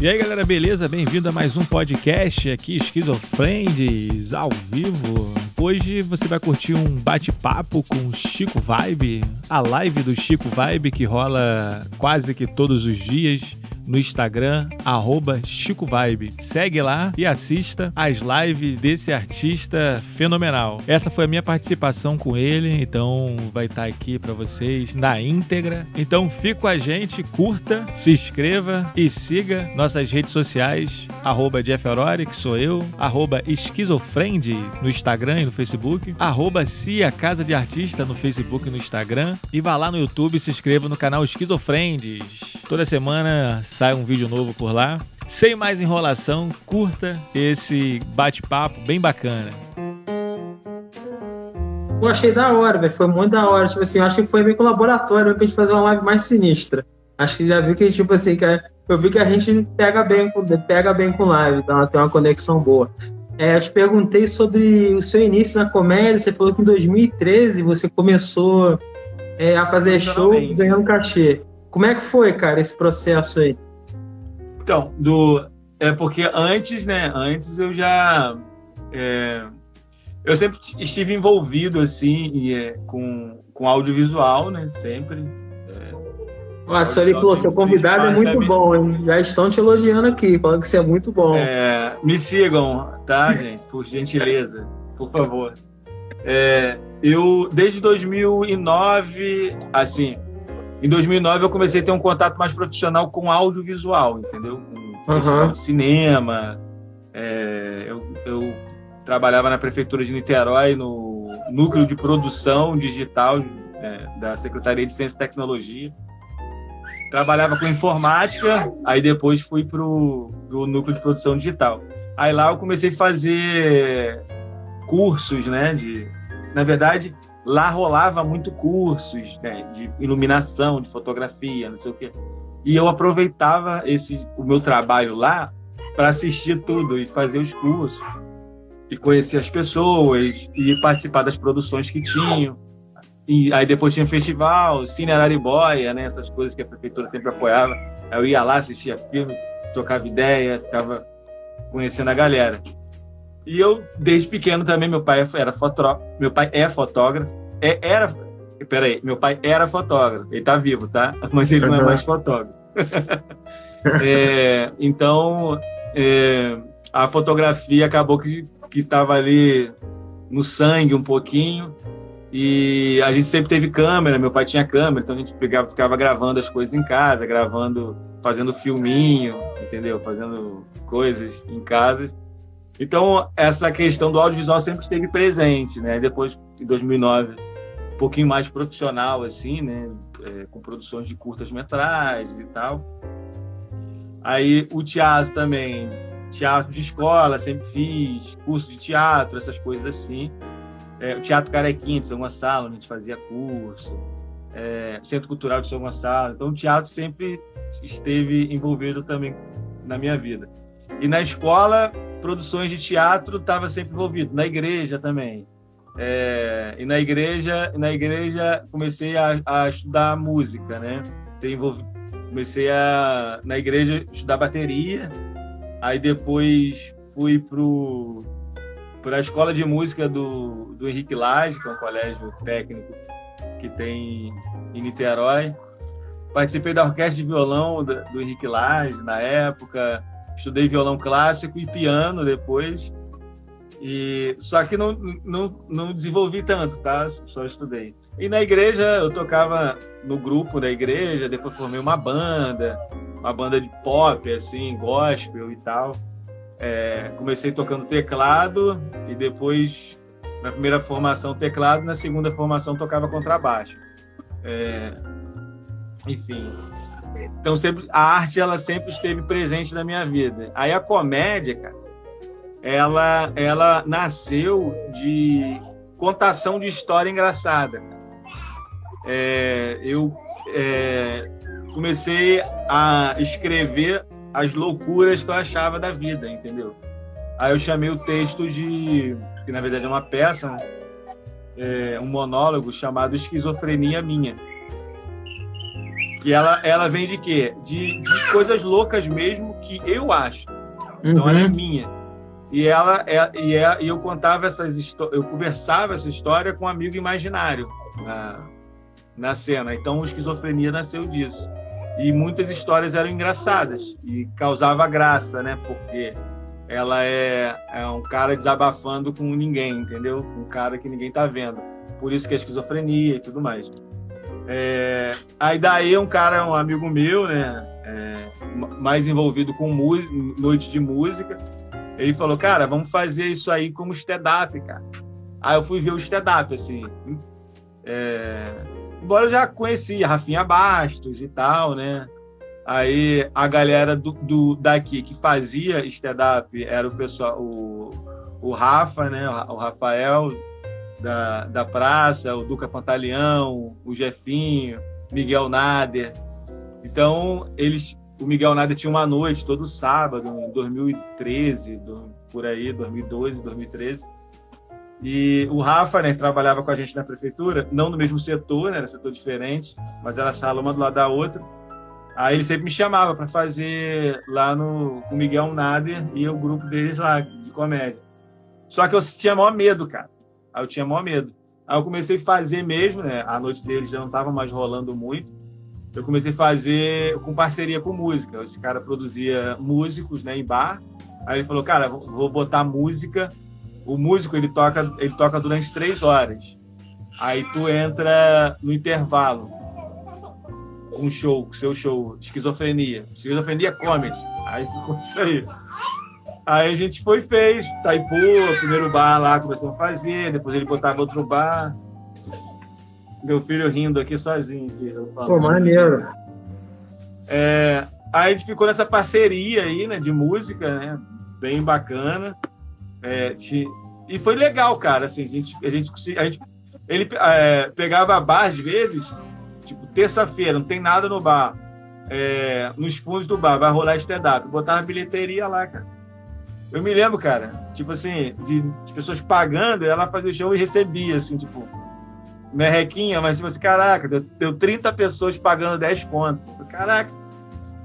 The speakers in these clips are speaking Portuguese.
E aí, galera, beleza? Bem-vindo a mais um podcast aqui, Esquizofrendes, ao vivo. Hoje você vai curtir um bate-papo com Chico Vibe, a live do Chico Vibe que rola quase que todos os dias no Instagram, arroba Chico Vibe. Segue lá e assista as lives desse artista fenomenal. Essa foi a minha participação com ele, então vai estar aqui para vocês na íntegra. Então fique com a gente, curta, se inscreva e siga nossas redes sociais, arroba Jeff Aurori, que sou eu, arroba Esquizofrende no Instagram e no Facebook, arroba Cia Casa de Artista no Facebook e no Instagram, e vá lá no YouTube e se inscreva no canal Esquizofrendes. Toda semana sai um vídeo novo por lá. Sem mais enrolação, curta esse bate-papo bem bacana. Eu achei da hora, velho. Foi muito da hora. Tipo assim, eu acho que foi meio que um laboratório pra gente fazer uma live mais sinistra. Acho que já viu que, tipo assim, que eu vi que a gente pega bem com, pega bem com live, então tem uma conexão boa. É, eu te perguntei sobre o seu início na comédia. Você falou que em 2013 você começou é, a fazer show ganhando cachê. Como é que foi, cara, esse processo aí? Então, do é porque antes, né? Antes eu já é, eu sempre estive envolvido assim é, com com audiovisual, né? Sempre. É, Nossa, ele falou, seu convidado é muito bom, hein? Já estão te elogiando aqui, falando que você é muito bom. É, me sigam, tá, gente? Por gentileza, por favor. É, eu desde 2009, assim, em 2009 eu comecei a ter um contato mais profissional com audiovisual, entendeu? Com uhum. cinema. É, eu, eu, trabalhava na prefeitura de Niterói no núcleo de produção digital é, da Secretaria de Ciência e Tecnologia. Trabalhava com informática, aí depois fui para o núcleo de produção digital. Aí lá eu comecei a fazer cursos, né? De, na verdade, lá rolava muito cursos né, de iluminação, de fotografia, não sei o quê. E eu aproveitava esse o meu trabalho lá para assistir tudo e fazer os cursos e conhecer as pessoas e participar das produções que tinham. E aí depois tinha festival, Cine Araribóia, né, essas coisas que a prefeitura sempre apoiava. Eu ia lá, assistia filme, trocava ideia, ficava conhecendo a galera. E eu, desde pequeno também, meu pai era fotógrafo, meu pai é fotógrafo, é, era, peraí, meu pai era fotógrafo, ele tá vivo, tá? Mas ele não é mais fotógrafo. é, então, é, a fotografia acabou que, que tava ali no sangue um pouquinho, e a gente sempre teve câmera, meu pai tinha câmera, então a gente pegava, ficava gravando as coisas em casa, gravando, fazendo filminho, entendeu? Fazendo coisas em casa. Então, essa questão do audiovisual sempre esteve presente, né? Depois, em 2009, um pouquinho mais profissional, assim, né? É, com produções de curtas-metragens e tal. Aí, o teatro também. Teatro de escola, sempre fiz. Curso de teatro, essas coisas assim. É, o Teatro Carequinha de São Gonçalo, a gente fazia curso. É, Centro Cultural de São Gonçalo. Então, o teatro sempre esteve envolvido também na minha vida. E na escola, produções de teatro estava sempre envolvido, na igreja também. É, e na igreja, na igreja comecei a, a estudar música, né? Comecei a na igreja estudar bateria. Aí depois fui pro para a escola de música do, do Henrique Lage, que é um colégio técnico que tem em Niterói. Participei da orquestra de violão do, do Henrique Lage na época estudei violão clássico e piano depois. E só que não, não, não desenvolvi tanto, tá? Só estudei. E na igreja eu tocava no grupo da igreja, depois formei uma banda, uma banda de pop, assim, gospel e tal. É, comecei tocando teclado e depois, na primeira formação, teclado, na segunda formação, tocava contrabaixo. É, enfim, então sempre a arte ela sempre esteve presente na minha vida. Aí a comédia, cara, ela ela nasceu de contação de história engraçada. É, eu é, comecei a escrever as loucuras que eu achava da vida, entendeu? Aí eu chamei o texto de, que na verdade é uma peça, né? é, um monólogo chamado Esquizofrenia Minha Que ela, ela vem de quê? De, de coisas loucas mesmo que eu acho. Então ela é Uhum. minha. E ela é, e, é, e eu contava essas eu conversava essa história com um amigo imaginário na, na cena. Então, o esquizofrenia nasceu disso. E muitas histórias eram engraçadas e causava graça, né? Porque ela é, é um cara desabafando com ninguém, entendeu? Um cara que ninguém tá vendo. Por isso que é esquizofrenia e tudo mais. É, aí daí um cara, um amigo meu, né? é, ma- mais envolvido com música, noite de música, ele falou, cara, vamos fazer isso aí como stand-up, cara. Aí eu fui ver o stand-up, assim. É, embora eu já conhecia Rafinha Bastos e tal, né? Aí a galera do, do- daqui que fazia stand-up era o pessoal, o, o Rafa, né? O Rafael da, da praça, o Duca Pantaleão, o Jefinho, Miguel Nader. Então, eles, o Miguel Nader tinha uma noite todo sábado, em 2013, do- por aí, 2012, 2013. E o Rafa, né, trabalhava com a gente na prefeitura, não no mesmo setor, né, era setor diferente, mas era sala uma do lado da outra. Aí ele sempre me chamava para fazer lá no com o Miguel Nader e o grupo deles lá de comédia. Só que eu tinha maior medo, cara. Aí eu tinha maior medo. Aí eu comecei a fazer mesmo, né? A noite deles já não estava mais rolando muito. Eu comecei a fazer com parceria com música. Esse cara produzia músicos, né, em bar. Aí ele falou, cara, vou- botar música. O músico ele toca, ele toca durante três horas. Aí tu entra no intervalo um show, seu show, esquizofrenia. Esquizofrenia comedy. Aí ficou isso aí. Aí a gente foi e fez, Taipu, o primeiro bar lá começou a fazer, depois ele botava outro bar. Meu filho rindo aqui sozinho. falando. Pô, maneiro. É, aí a gente ficou nessa parceria aí, né, de música, né, bem bacana. É, ti- e foi legal, cara, assim, a gente, a gente, a gente ele é, pegava bar às vezes, tipo, terça-feira, não tem nada no bar. É, nos fundos do bar, vai rolar stand-up. Botava bilheteria lá, cara. Eu me lembro, cara, tipo assim, de, de pessoas pagando, ela fazia o show e recebia, assim, tipo, merrequinha, mas tipo assim, caraca, deu, deu 30 pessoas pagando 10 conto. Caraca,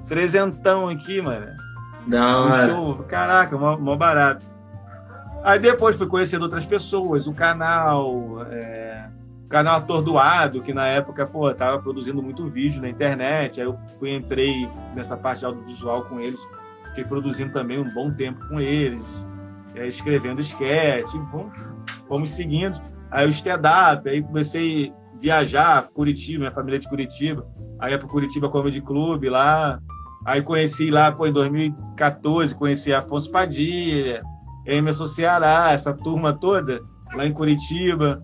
trezentão aqui, mano. Da Um hora. show, caraca, mó, mó barato. Aí depois fui conhecendo outras pessoas, o canal, é, o canal Atordoado, que na época, pô, tava produzindo muito vídeo na internet, aí eu fui, entrei nessa parte de audiovisual com eles, fiquei produzindo também um bom tempo com eles, é, escrevendo sketch, fomos, fomos seguindo. Aí o stand-up, aí comecei a viajar, Curitiba, minha família é de Curitiba, aí ia pro Curitiba Comedy Club lá, Aí conheci lá, pô, em 2014, conheci Afonso Padilha, Emerson Ceará, essa turma toda, lá em Curitiba.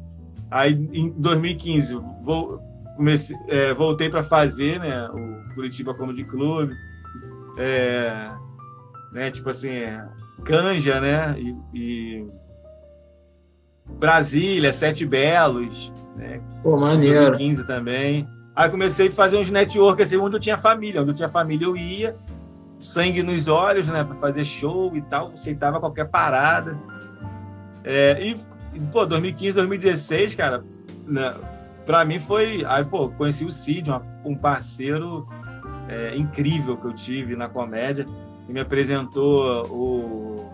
Aí em 2015, vou, comecei, é, voltei para fazer né, o Curitiba Comedy Club. É, né, tipo assim, Canja, né? E, e Brasília, Sete Belos, né? Pô, maneiro. 2015 também. Aí comecei a fazer uns network assim, onde eu tinha família. Onde eu tinha família, eu ia, sangue nos olhos, né, para fazer show e tal, aceitava qualquer parada. É, e, pô, 2015, 2016, cara, né, para mim foi. Aí, pô, conheci o Cid, um parceiro é, incrível que eu tive na comédia, que me apresentou o,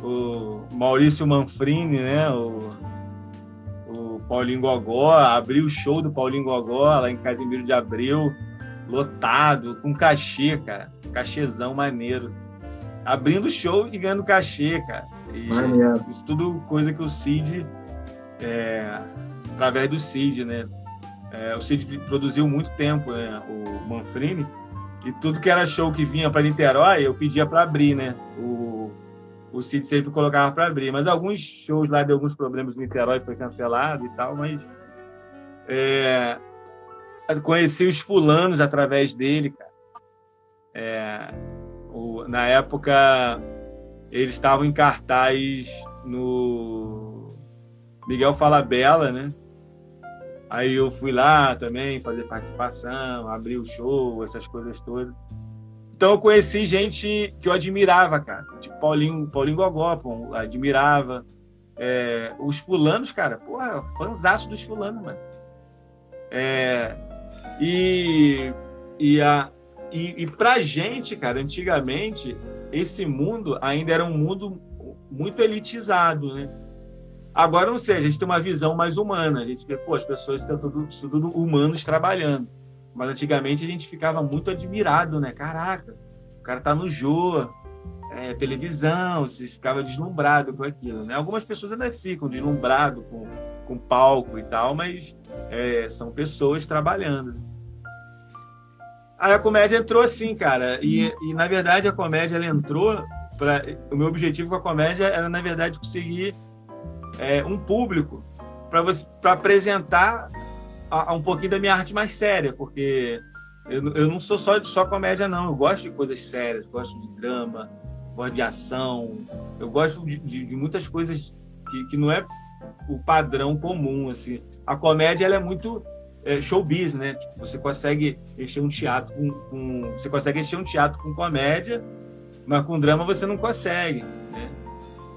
o Maurício Manfrini, né, o, o Paulinho Gogó, abriu o show do Paulinho Gogó lá em Casimiro de Abreu, lotado, com cachê, cara. Cachezão maneiro. Abrindo o show e ganhando cachê, cara. E Maneiro. isso tudo coisa que o Cid, é, através do Cid, né? É, o Cid produziu muito tempo, né? O Manfrini. E tudo que era show que vinha para Niterói, eu pedia para abrir, né? O, o Cid sempre colocava para abrir. Mas alguns shows lá deu alguns problemas no Niterói, foi cancelado e tal, mas. é, conheci os fulanos através dele, cara. É, o- na época, eles estavam em cartaz no Miguel Falabella, né? Aí eu fui lá também fazer participação, abrir o show, essas coisas todas. Então eu conheci gente que eu admirava, cara. Tipo Paulinho, Paulinho Gogó, pô, admirava. É, os fulanos, cara, porra, fãzaço dos fulanos, mano. É, e e, a, e, e pra gente, cara, antigamente, esse mundo ainda era um mundo muito elitizado, né? Agora, não sei, a gente tem uma visão mais humana. A gente vê, pô, as pessoas estão tudo, tudo humanos trabalhando. Mas antigamente a gente ficava muito admirado, né? Caraca, o cara tá no Jô, é, televisão, você ficava deslumbrado com aquilo, né? Algumas pessoas ainda ficam deslumbrado com, com palco e tal, mas é, são pessoas trabalhando. Aí a comédia entrou assim, cara, e, e na verdade a comédia ela entrou para o meu objetivo com a comédia era na verdade conseguir é, um público para apresentar a, a um pouquinho da minha arte mais séria, porque eu, eu não sou só só comédia não, eu gosto de coisas sérias, gosto de drama, gosto de ação, eu gosto de, de, de muitas coisas que, que não é o padrão comum assim. A comédia ela é muito é, showbiz, né? Tipo, você consegue encher um teatro com, com, você consegue encher um teatro com comédia, mas com drama você não consegue?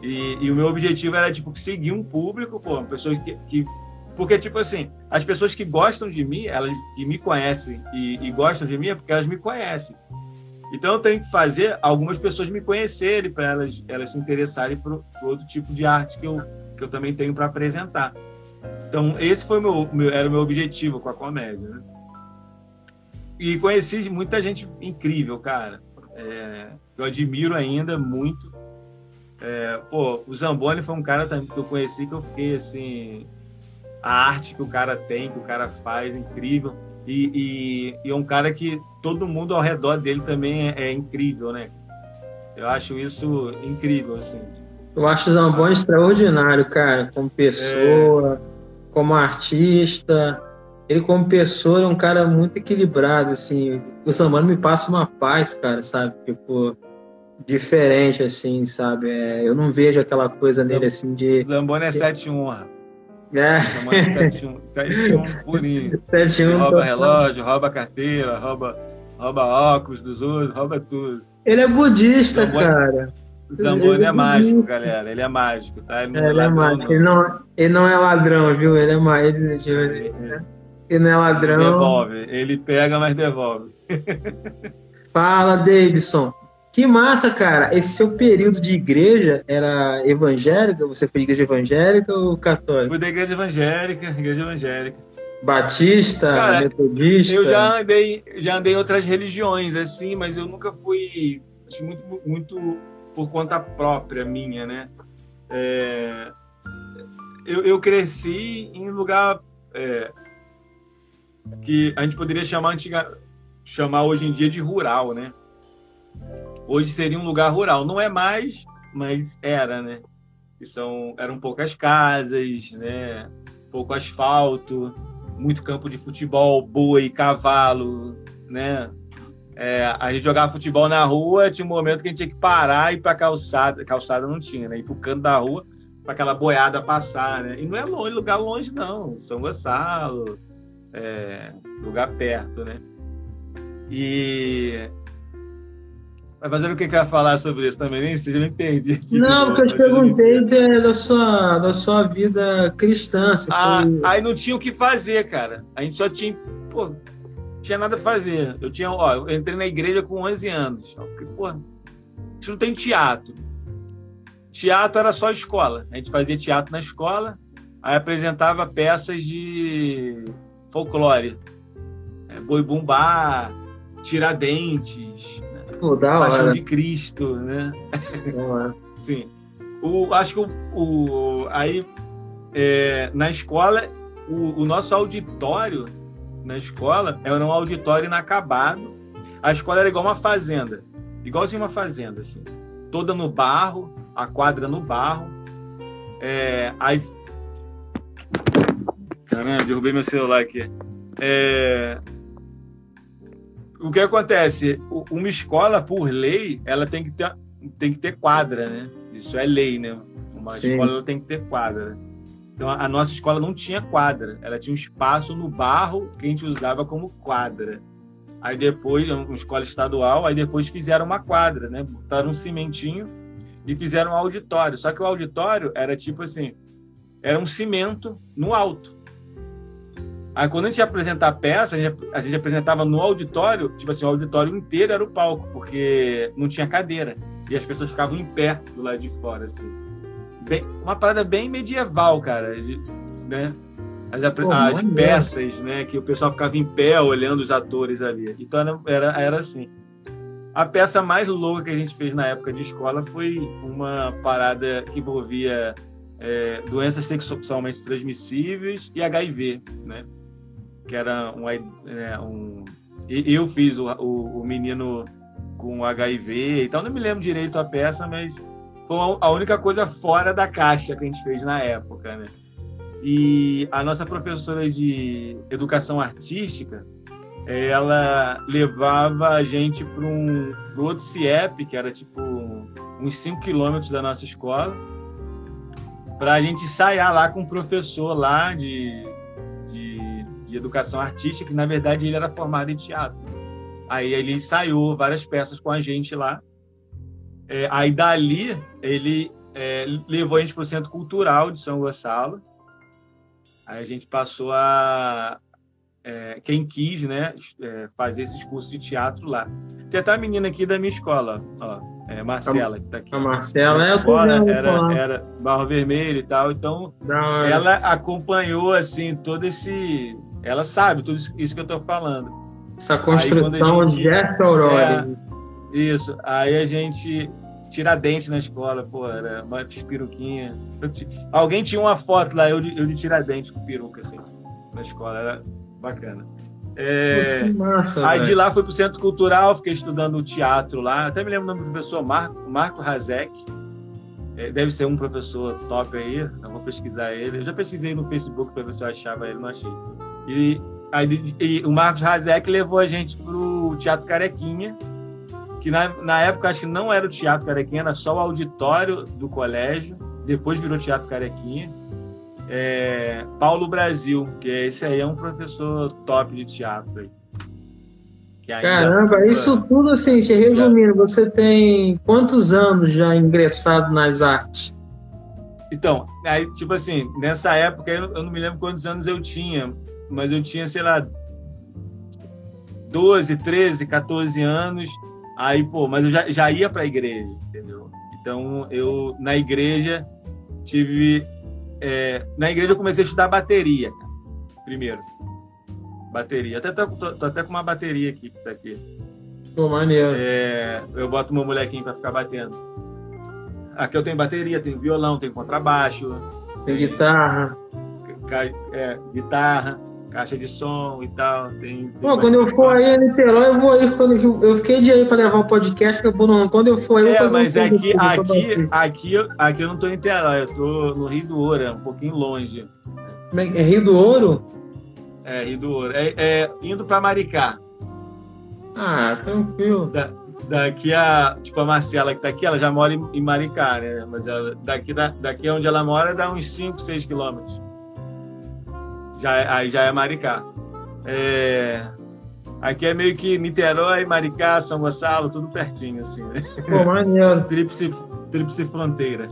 E, e o meu objetivo era tipo seguir um público, pô, pessoas que, que porque, tipo assim, as pessoas que gostam de mim, elas que me conhecem e, e gostam de mim é porque elas me conhecem. Então eu tenho que fazer algumas pessoas me conhecerem para elas, elas se interessarem por, por, outro tipo de arte que eu, que eu também tenho para apresentar. Então esse foi meu, meu, era o meu objetivo com a comédia. Né? E conheci muita gente incrível, cara. É, eu admiro ainda muito. É, pô, o Zamboni foi um cara também que eu conheci que eu fiquei assim a arte que o cara tem, que o cara faz, incrível. E, e, e é um cara que todo mundo ao redor dele também é, é incrível, né? Eu acho isso incrível, assim. Eu acho o Zamboni extraordinário, cara, como pessoa, é... como artista. Ele, como pessoa, é um cara muito equilibrado, assim. O Zamboni me passa uma paz, cara, sabe? Tipo, diferente, assim, sabe? É, eu não vejo aquela coisa nele, assim, de... Zamboni é 7-1, é. 7-1 purinho. 7-1. Rouba relógio, rouba carteira, rouba, rouba óculos dos outros, rouba tudo. Ele é budista, Zamboni, cara. Zamboni é, é mágico, galera. Ele é mágico, tá? Ele, é, ele é mágico. Ele não, ele não é ladrão, viu? Ele é mágico. Ele, ele não é ladrão. Ele devolve. Ele pega, mas devolve. Fala, Davidson. Que massa, cara. Esse seu período de igreja era evangélica? Você foi igreja evangélica ou católica? Fui da igreja evangélica, igreja evangélica. Batista, cara, metodista? Eu já andei, já andei em outras religiões, assim, mas eu nunca fui muito, muito por conta própria minha, né? É, eu, eu, cresci em lugar é, que a gente poderia chamar antiga, chamar hoje em dia de rural, né? Hoje seria um lugar rural. Não é mais, mas era, né? Que são, eram poucas casas, né? Pouco asfalto, muito campo de futebol, boi, cavalo, né? É, a gente jogava futebol na rua, tinha um momento que a gente tinha que parar e ir para calçada. Calçada não tinha, né? Ir para o canto da rua para aquela boiada passar, né? E não é longe, lugar longe, não. São Gonçalo, é, lugar perto, né? E mas fazendo o que quer falar sobre isso também? Nem sei, já me perdi. Aqui, não, porque eu te perguntei da sua, da sua vida cristã. Ah, foi... Aí não tinha o que fazer, cara. A gente só tinha. Pô, tinha nada a fazer. Eu tinha, ó, eu entrei na igreja com 11 anos. Porque, pô, a gente não tem teatro. Teatro era só escola. A gente fazia teatro na escola, aí apresentava peças de folclore. É, Boi Bumbá, Tiradentes, Pô, da Paixão hora. de Cristo, né? Sim. O, acho que o, o aí é, na escola o, o, nosso auditório na escola era um auditório inacabado. A escola era igual uma fazenda, igualzinho uma fazenda, assim, toda no barro, a quadra no barro. É, aí, caramba, derrubei meu celular aqui. É, o que acontece? Uma escola, por lei, ela tem que ter, tem que ter quadra, né? Isso é lei, né? Uma Sim. escola tem que ter quadra. Então, a nossa escola não tinha quadra. Ela tinha um espaço no barro que a gente usava como quadra. Aí depois, uma escola estadual, aí depois fizeram uma quadra, né? Botaram um cimentinho e fizeram um auditório. Só que o auditório era tipo assim, era um cimento no alto. Aí quando a gente ia apresentar a peça, a gente, a gente apresentava no auditório, tipo assim, o auditório inteiro era o palco, porque não tinha cadeira. E as pessoas ficavam em pé do lado de fora, assim. Bem, uma parada bem medieval, cara, né? As, Pô, as peças, né? Que o pessoal ficava em pé olhando os atores ali. Então era, era assim. A peça mais louca que a gente fez na época de escola foi uma parada que envolvia é, doenças sexualmente transmissíveis e HIV, né? Que era um, é, um eu fiz o, o, o, menino com HIV e tal. Não me lembro direito a peça, mas foi a única coisa fora da caixa que a gente fez na época, né? E a nossa professora de educação artística, ela levava a gente para um pro outro CIEP, que era tipo uns 5 quilômetros da nossa escola, para a gente ensaiar lá com um professor lá de, de, educação artística, que na verdade ele era formado em teatro. Aí ele ensaiou várias peças com a gente lá. É, aí dali ele é, levou a gente para o Centro Cultural de São Gonçalo. Aí a gente passou a, é, quem quis né, é, fazer esses cursos de teatro lá. Tem até a menina aqui da minha escola, ó, é Marcela, que tá aqui. A Marcela, é, escola era, era Barro Vermelho e tal, então ela acompanhou assim todo esse. Ela sabe tudo isso que eu estou falando. Essa construção gente, de Aurora. É, isso. Aí a gente Tiradentes na escola, pô, era uma peruquinha. Alguém tinha uma foto lá, eu de, eu de Tiradentes com peruca, assim, na escola. Era bacana. É, massa, aí véio. de lá fui pro Centro Cultural, fiquei estudando teatro lá. Até me lembro o nome do professor Marco, Marco Hazek. É, deve ser um professor top aí, eu vou pesquisar ele. Eu já pesquisei no Facebook para ver se eu achava ele, não achei. E, aí, e o Marcos Hazek levou a gente pro Teatro Carequinha, que na, na época acho que não era o Teatro Carequinha, era só o auditório do colégio, depois virou Teatro Carequinha é, Paulo Brasil, que esse aí é um professor top de teatro. Aí, Caramba, isso tudo assim, te resumindo, você tem quantos anos já ingressado nas artes? Então, aí, tipo assim, nessa época eu não me lembro quantos anos eu tinha, mas eu tinha, sei lá, 12, 13, 14 anos. Aí, pô, mas eu já, já ia para a igreja, entendeu? Então, eu, na igreja, tive é, na igreja eu comecei a estudar bateria, cara, primeiro. Bateria. Até tô, tô, tô, até com uma bateria aqui que tá aqui. Pô, maneiro. É, eu boto meu molequinho para ficar batendo. Aqui eu tenho bateria, tenho violão, tenho contrabaixo. Tem guitarra. É, guitarra caixa de som e tal. Tem, tem Pô, quando eu for aí em Niterói, eu vou ir. Quando eu, eu fiquei de aí pra gravar um podcast, que não, quando eu for aí, eu vou é, fazer mas um aqui, aqui, aqui, aqui eu não tô em Niterói, eu tô no Rio do Ouro, é um pouquinho longe. É, é Rio do Ouro? É, Rio do Ouro. É, é indo pra Maricá. Ah, tranquilo. Da, daqui a, tipo, a Marcela que tá aqui, ela já mora em, em Maricá, né? Mas ela, daqui, da, daqui onde ela mora dá uns 5, 6 quilômetros já, é, aí já é Maricá. É, aqui é meio que Niterói, Maricá, São Gonçalo, tudo pertinho, assim. Né? Pô, maneiro. tríplice, tríplice fronteira.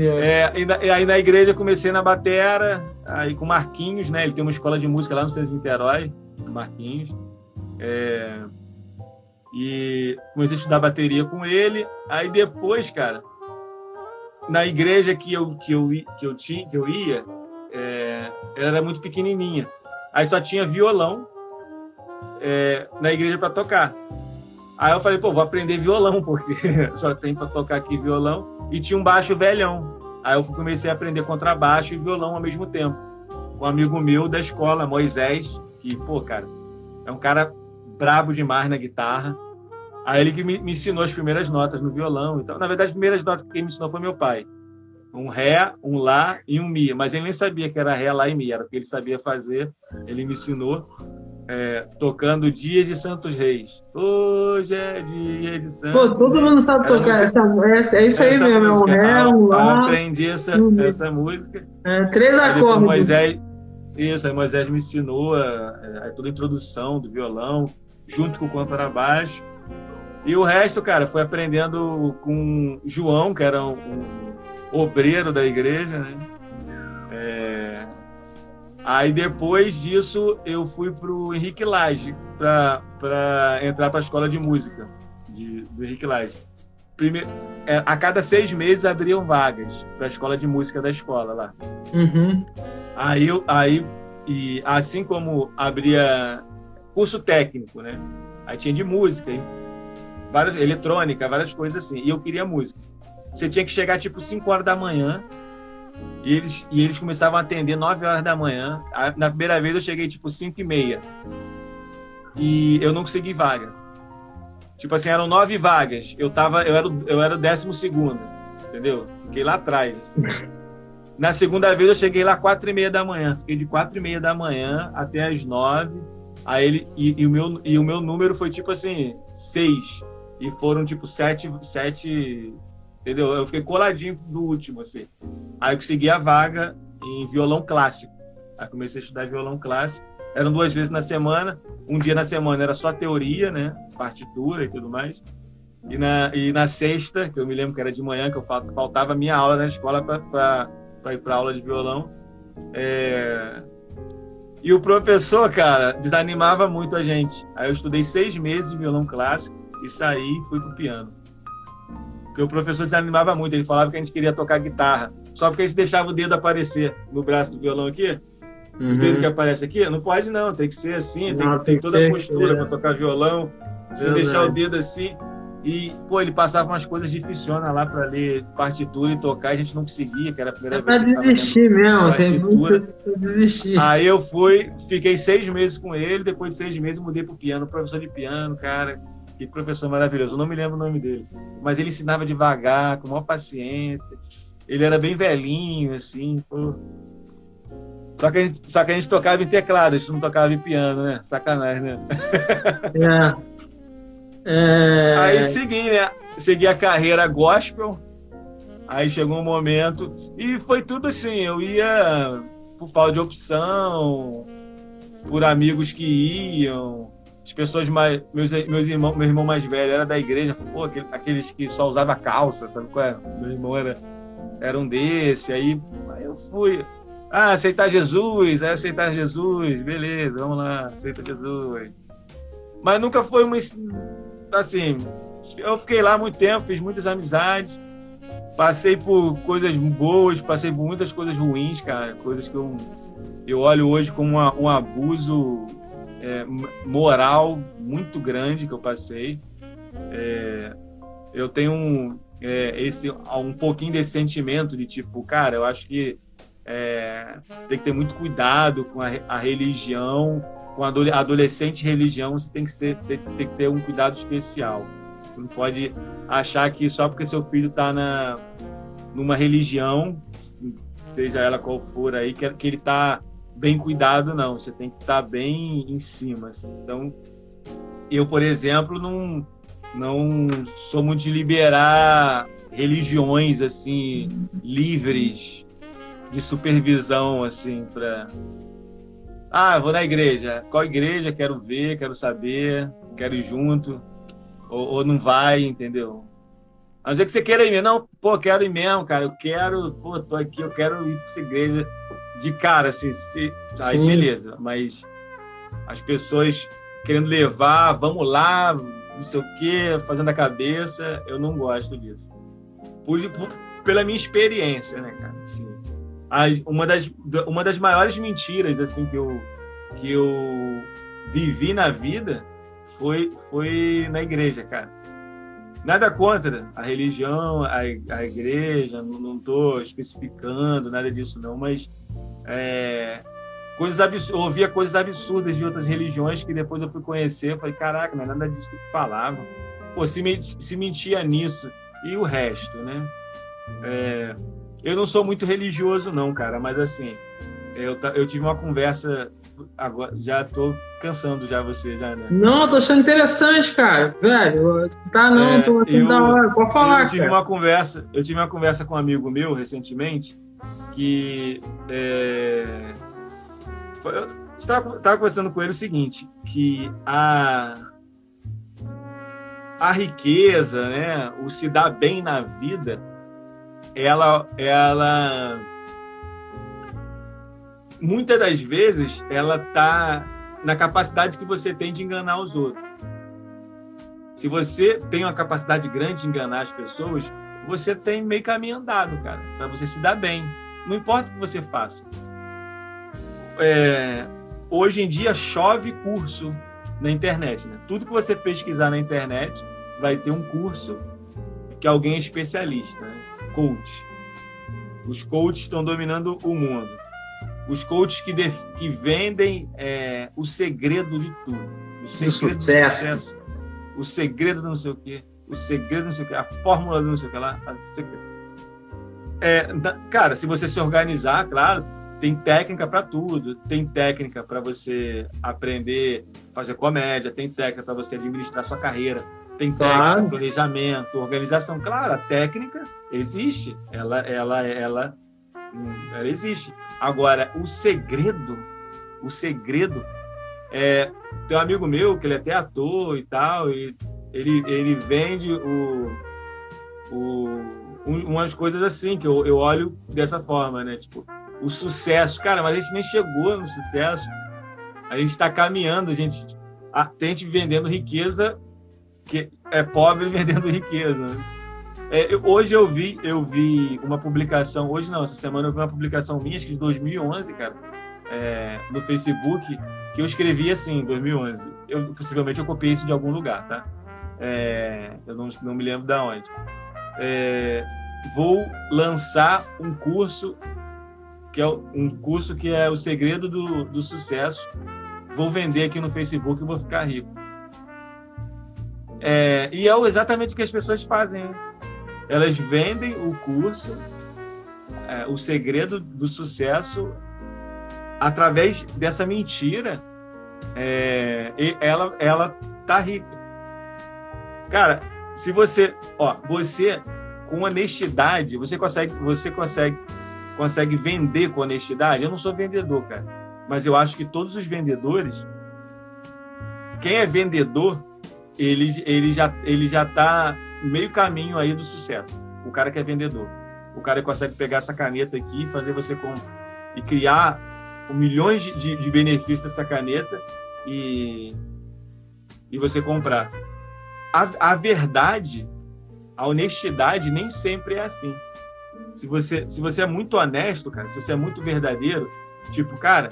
É, e, e aí na igreja comecei na batera, aí com Marquinhos, né? Ele tem uma escola de música lá no centro de Niterói, Marquinhos. É, e comecei a estudar bateria com ele. Aí depois, cara, na igreja que eu, que eu, que eu, tinha, que eu ia, é, ela era muito pequenininha. Aí só tinha violão é, na igreja para tocar. Aí eu falei, pô, vou aprender violão, porque só tem para tocar aqui violão. E tinha um baixo velhão. Aí eu comecei a aprender contrabaixo e violão ao mesmo tempo. Um amigo meu da escola, Moisés, que, pô, cara, é um cara brabo demais na guitarra. Aí ele que me, me ensinou as primeiras notas no violão. Então, na verdade, as primeiras notas que me ensinou foi meu pai um Ré, um Lá e um Mi. Mas ele nem sabia que era Ré, Lá e Mi, era o que ele sabia fazer. Ele me ensinou é, tocando Dia de Santos Reis. Hoje é dia de Santos Pô, todo mundo sabe tocar essa, essa, é isso aí mesmo, é um Ré, um Lá. Eu aprendi essa, essa música. É, três acordes. Moisés, isso, aí Moisés me ensinou a, a, toda a introdução do violão, junto com o contrabaixo. E o resto, cara, foi aprendendo com João, que era um, um obreiro da igreja, né? É... Aí depois disso eu fui pro Henrique Lage para entrar para a escola de música de, do Henrique Lage. Primeiro, é, a cada seis meses abriam vagas para a escola de música da escola lá. Uhum. Aí, aí e assim como abria curso técnico, né? Aí tinha de música, hein? várias eletrônica, várias coisas assim. E eu queria música. Você tinha que chegar tipo 5 horas da manhã e eles, e eles começavam a atender 9 horas da manhã. Na primeira vez eu cheguei tipo 5 e meia. E eu não consegui vaga. Tipo assim, eram nove vagas. Eu, tava, eu, era, eu era o décimo segundo. Entendeu? Fiquei lá atrás. Assim. Na segunda vez eu cheguei lá quatro e meia da manhã. Fiquei de quatro e meia da manhã até as nove. Aí ele, e, e, o meu, e o meu número foi tipo assim, seis. E foram tipo sete, sete entendeu? Eu fiquei coladinho do último, assim. Aí eu consegui a vaga em violão clássico. Aí comecei a estudar violão clássico. Eram duas vezes na semana. Um dia na semana era só teoria, né? Partitura e tudo mais. E na, e na sexta, que eu me lembro que era de manhã, que eu faltava minha aula na escola para ir para aula de violão. É... E o professor, cara, desanimava muito a gente. Aí eu estudei seis meses de violão clássico e saí e fui pro piano. Porque o professor desanimava muito, ele falava que a gente queria tocar guitarra. Só porque a gente deixava o dedo aparecer no braço do violão aqui. Uhum. O dedo que aparece aqui, não pode não, tem que ser assim, não, tem, tem toda a postura é. para tocar violão. Se deixar o dedo assim. E, pô, ele passava umas coisas dificilhões lá para ler partitura e tocar, a gente não conseguia, que era a primeira é vez. Pra desistir mesmo, você muito desistir. Aí eu fui, fiquei seis meses com ele, depois de seis meses mudei pro piano, professor de piano, cara que professor maravilhoso, eu não me lembro o nome dele, mas ele ensinava devagar, com maior paciência. Ele era bem velhinho, assim, pô. Só que, a gente, só que a gente tocava em teclado, a gente não tocava em piano, né? Sacanagem, né? É. é... Aí segui, né? Segui a carreira gospel. Aí chegou um momento. E foi tudo assim, eu ia por falta de opção, por amigos que iam as pessoas mais. Meus, meus irmãos, meu irmão mais velho era da igreja, pô, aqueles que só usava calça, sabe qual é? Meu irmão era, era um desse, aí, aí eu fui. Ah, aceitar Jesus, é aceitar Jesus, beleza, vamos lá, aceita Jesus. Mas nunca foi uma. Assim, eu fiquei lá muito tempo, fiz muitas amizades, passei por coisas boas, passei por muitas coisas ruins, cara, coisas que eu, eu olho hoje como uma, um abuso é, moral muito grande que eu passei. É, eu tenho um, é, esse, um pouquinho desse sentimento de tipo, cara, eu acho que é, tem que ter muito cuidado com a, a religião, com a adolescente religião, você tem que, ser, tem, tem, que ter um cuidado especial. Você não pode achar que só porque seu filho está na, numa religião, seja ela qual for aí, que, que ele está bem cuidado, não. Você tem que estar bem em cima. Assim. Então, eu, por exemplo, não, não sou muito de liberar religiões assim livres de supervisão assim para ah vou na igreja qual igreja quero ver quero saber quero ir junto ou, ou não vai entendeu a não ser que você queira ir mesmo não pô quero ir mesmo cara eu quero pô tô aqui eu quero ir para essa igreja de cara, assim, se, aí Sim. beleza, mas as pessoas querendo levar, vamos lá, não sei o quê, fazendo a cabeça, eu não gosto disso. Por, por, pela minha experiência, né, cara? Assim, a, uma, das, uma das maiores mentiras, assim, que eu, que eu vivi na vida foi, foi na igreja, cara. Nada contra a religião, a, a igreja, não estou especificando nada disso não, mas é, coisas absurdas, ouvia coisas absurdas de outras religiões que depois eu fui conhecer, eu falei, caraca, não é nada disso que falavam. Pô, se, se mentia nisso e o resto, né? É, eu não sou muito religioso não, cara, mas assim, eu, eu tive uma conversa agora já tô cansando já você já, né? Não, tô achando interessante, cara. Velho, tá não, é, tô achando da hora. Pode falar, eu tive cara. uma conversa, eu tive uma conversa com um amigo meu recentemente que é, eu estava, estava conversando com ele o seguinte, que a a riqueza, né, o se dar bem na vida, ela ela muitas das vezes ela tá na capacidade que você tem de enganar os outros. Se você tem uma capacidade grande de enganar as pessoas, você tem meio caminho andado, cara, para você se dar bem. Não importa o que você faça. É, hoje em dia chove curso na internet. Né? Tudo que você pesquisar na internet vai ter um curso que alguém é especialista, né? coach. Os coaches estão dominando o mundo. Os coaches que, def... que vendem é, o segredo de tudo. O segredo do sucesso. do sucesso. O segredo do não sei o quê. O segredo do não sei o quê. A fórmula do não sei o que lá. É, cara, se você se organizar, claro, tem técnica para tudo. Tem técnica para você aprender a fazer comédia, tem técnica para você administrar sua carreira, tem técnica, claro. planejamento, organização. Claro, a técnica existe. Ela, ela, ela, ela existe. Agora, o segredo, o segredo é tem um amigo meu que ele é até ator e tal, e ele, ele vende o, o, um, umas coisas assim que eu, eu olho dessa forma, né? Tipo, o sucesso. Cara, mas a gente nem chegou no sucesso. A gente está caminhando, a gente a, vendendo riqueza que é pobre vendendo riqueza. É, eu, hoje eu vi, eu vi uma publicação, hoje não, essa semana eu vi uma publicação minha, acho que de 2011, cara, é, no Facebook, que eu escrevi assim, em 2011. Eu, possivelmente eu copiei isso de algum lugar, tá? É, eu não, não me lembro de onde. É, vou lançar um curso que é um curso que é o segredo do, do sucesso. Vou vender aqui no Facebook e vou ficar rico. É, e é exatamente o que as pessoas fazem. Elas vendem o curso, é, o segredo do sucesso, através dessa mentira. É, ela, ela tá rica. Cara, se você, ó, você com honestidade, você consegue, você consegue consegue vender com honestidade. Eu não sou vendedor, cara, mas eu acho que todos os vendedores, quem é vendedor, ele, ele já ele já está meio caminho aí do sucesso. O cara que é vendedor, o cara consegue pegar essa caneta aqui e fazer você com e criar milhões de, de benefícios dessa caneta e e você comprar. A, a verdade, a honestidade nem sempre é assim se você, se você é muito honesto, cara, se você é muito verdadeiro, tipo, cara,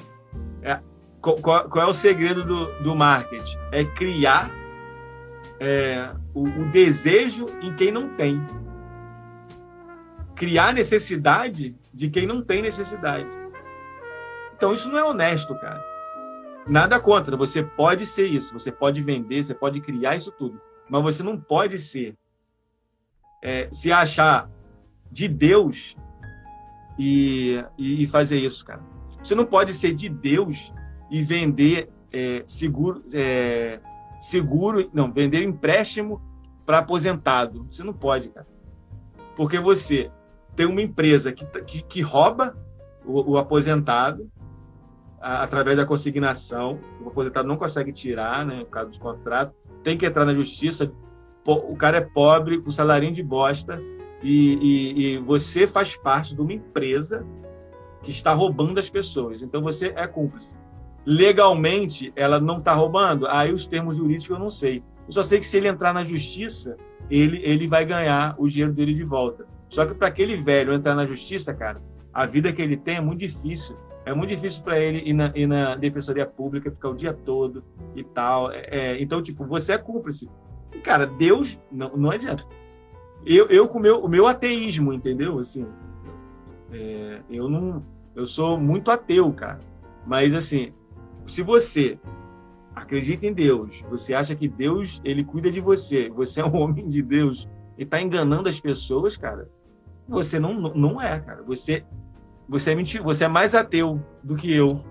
é, qual, qual, é o segredo do, do marketing? É criar é, o, o, desejo em quem não tem. Criar necessidade de quem não tem necessidade. Então, isso não é honesto, cara. Nada contra, você pode ser isso, você pode vender, você pode criar isso tudo, mas você não pode ser, é, se achar de Deus e, e fazer isso, cara. Você não pode ser de Deus e vender é, seguro, é, seguro, não, vender empréstimo para aposentado. Você não pode, cara. Porque você tem uma empresa que, que, que rouba o, o aposentado a, através da consignação. O aposentado não consegue tirar, né, por causa dos contratos. Tem que entrar na justiça. O cara é pobre, com salarinho de bosta e, e, e, você faz parte de uma empresa que está roubando as pessoas. Então você é cúmplice. Legalmente, ela não está roubando? Aí os termos jurídicos eu não sei. Eu só sei que se ele entrar na justiça, ele, ele vai ganhar o dinheiro dele de volta. Só que para aquele velho entrar na justiça, cara, a vida que ele tem é muito difícil. É muito difícil para ele ir na, ir na, defensoria pública, ficar o dia todo e tal. É, é então, tipo, você é cúmplice. Cara, Deus não, não adianta eu, eu com meu, o meu ateísmo, entendeu? Assim, é, eu não, eu sou muito ateu, cara. Mas assim, se você acredita em Deus, você acha que Deus ele cuida de você, você é um homem de Deus e está enganando as pessoas, cara, você não, não é, cara. Você você é mentira, você é mais ateu do que eu.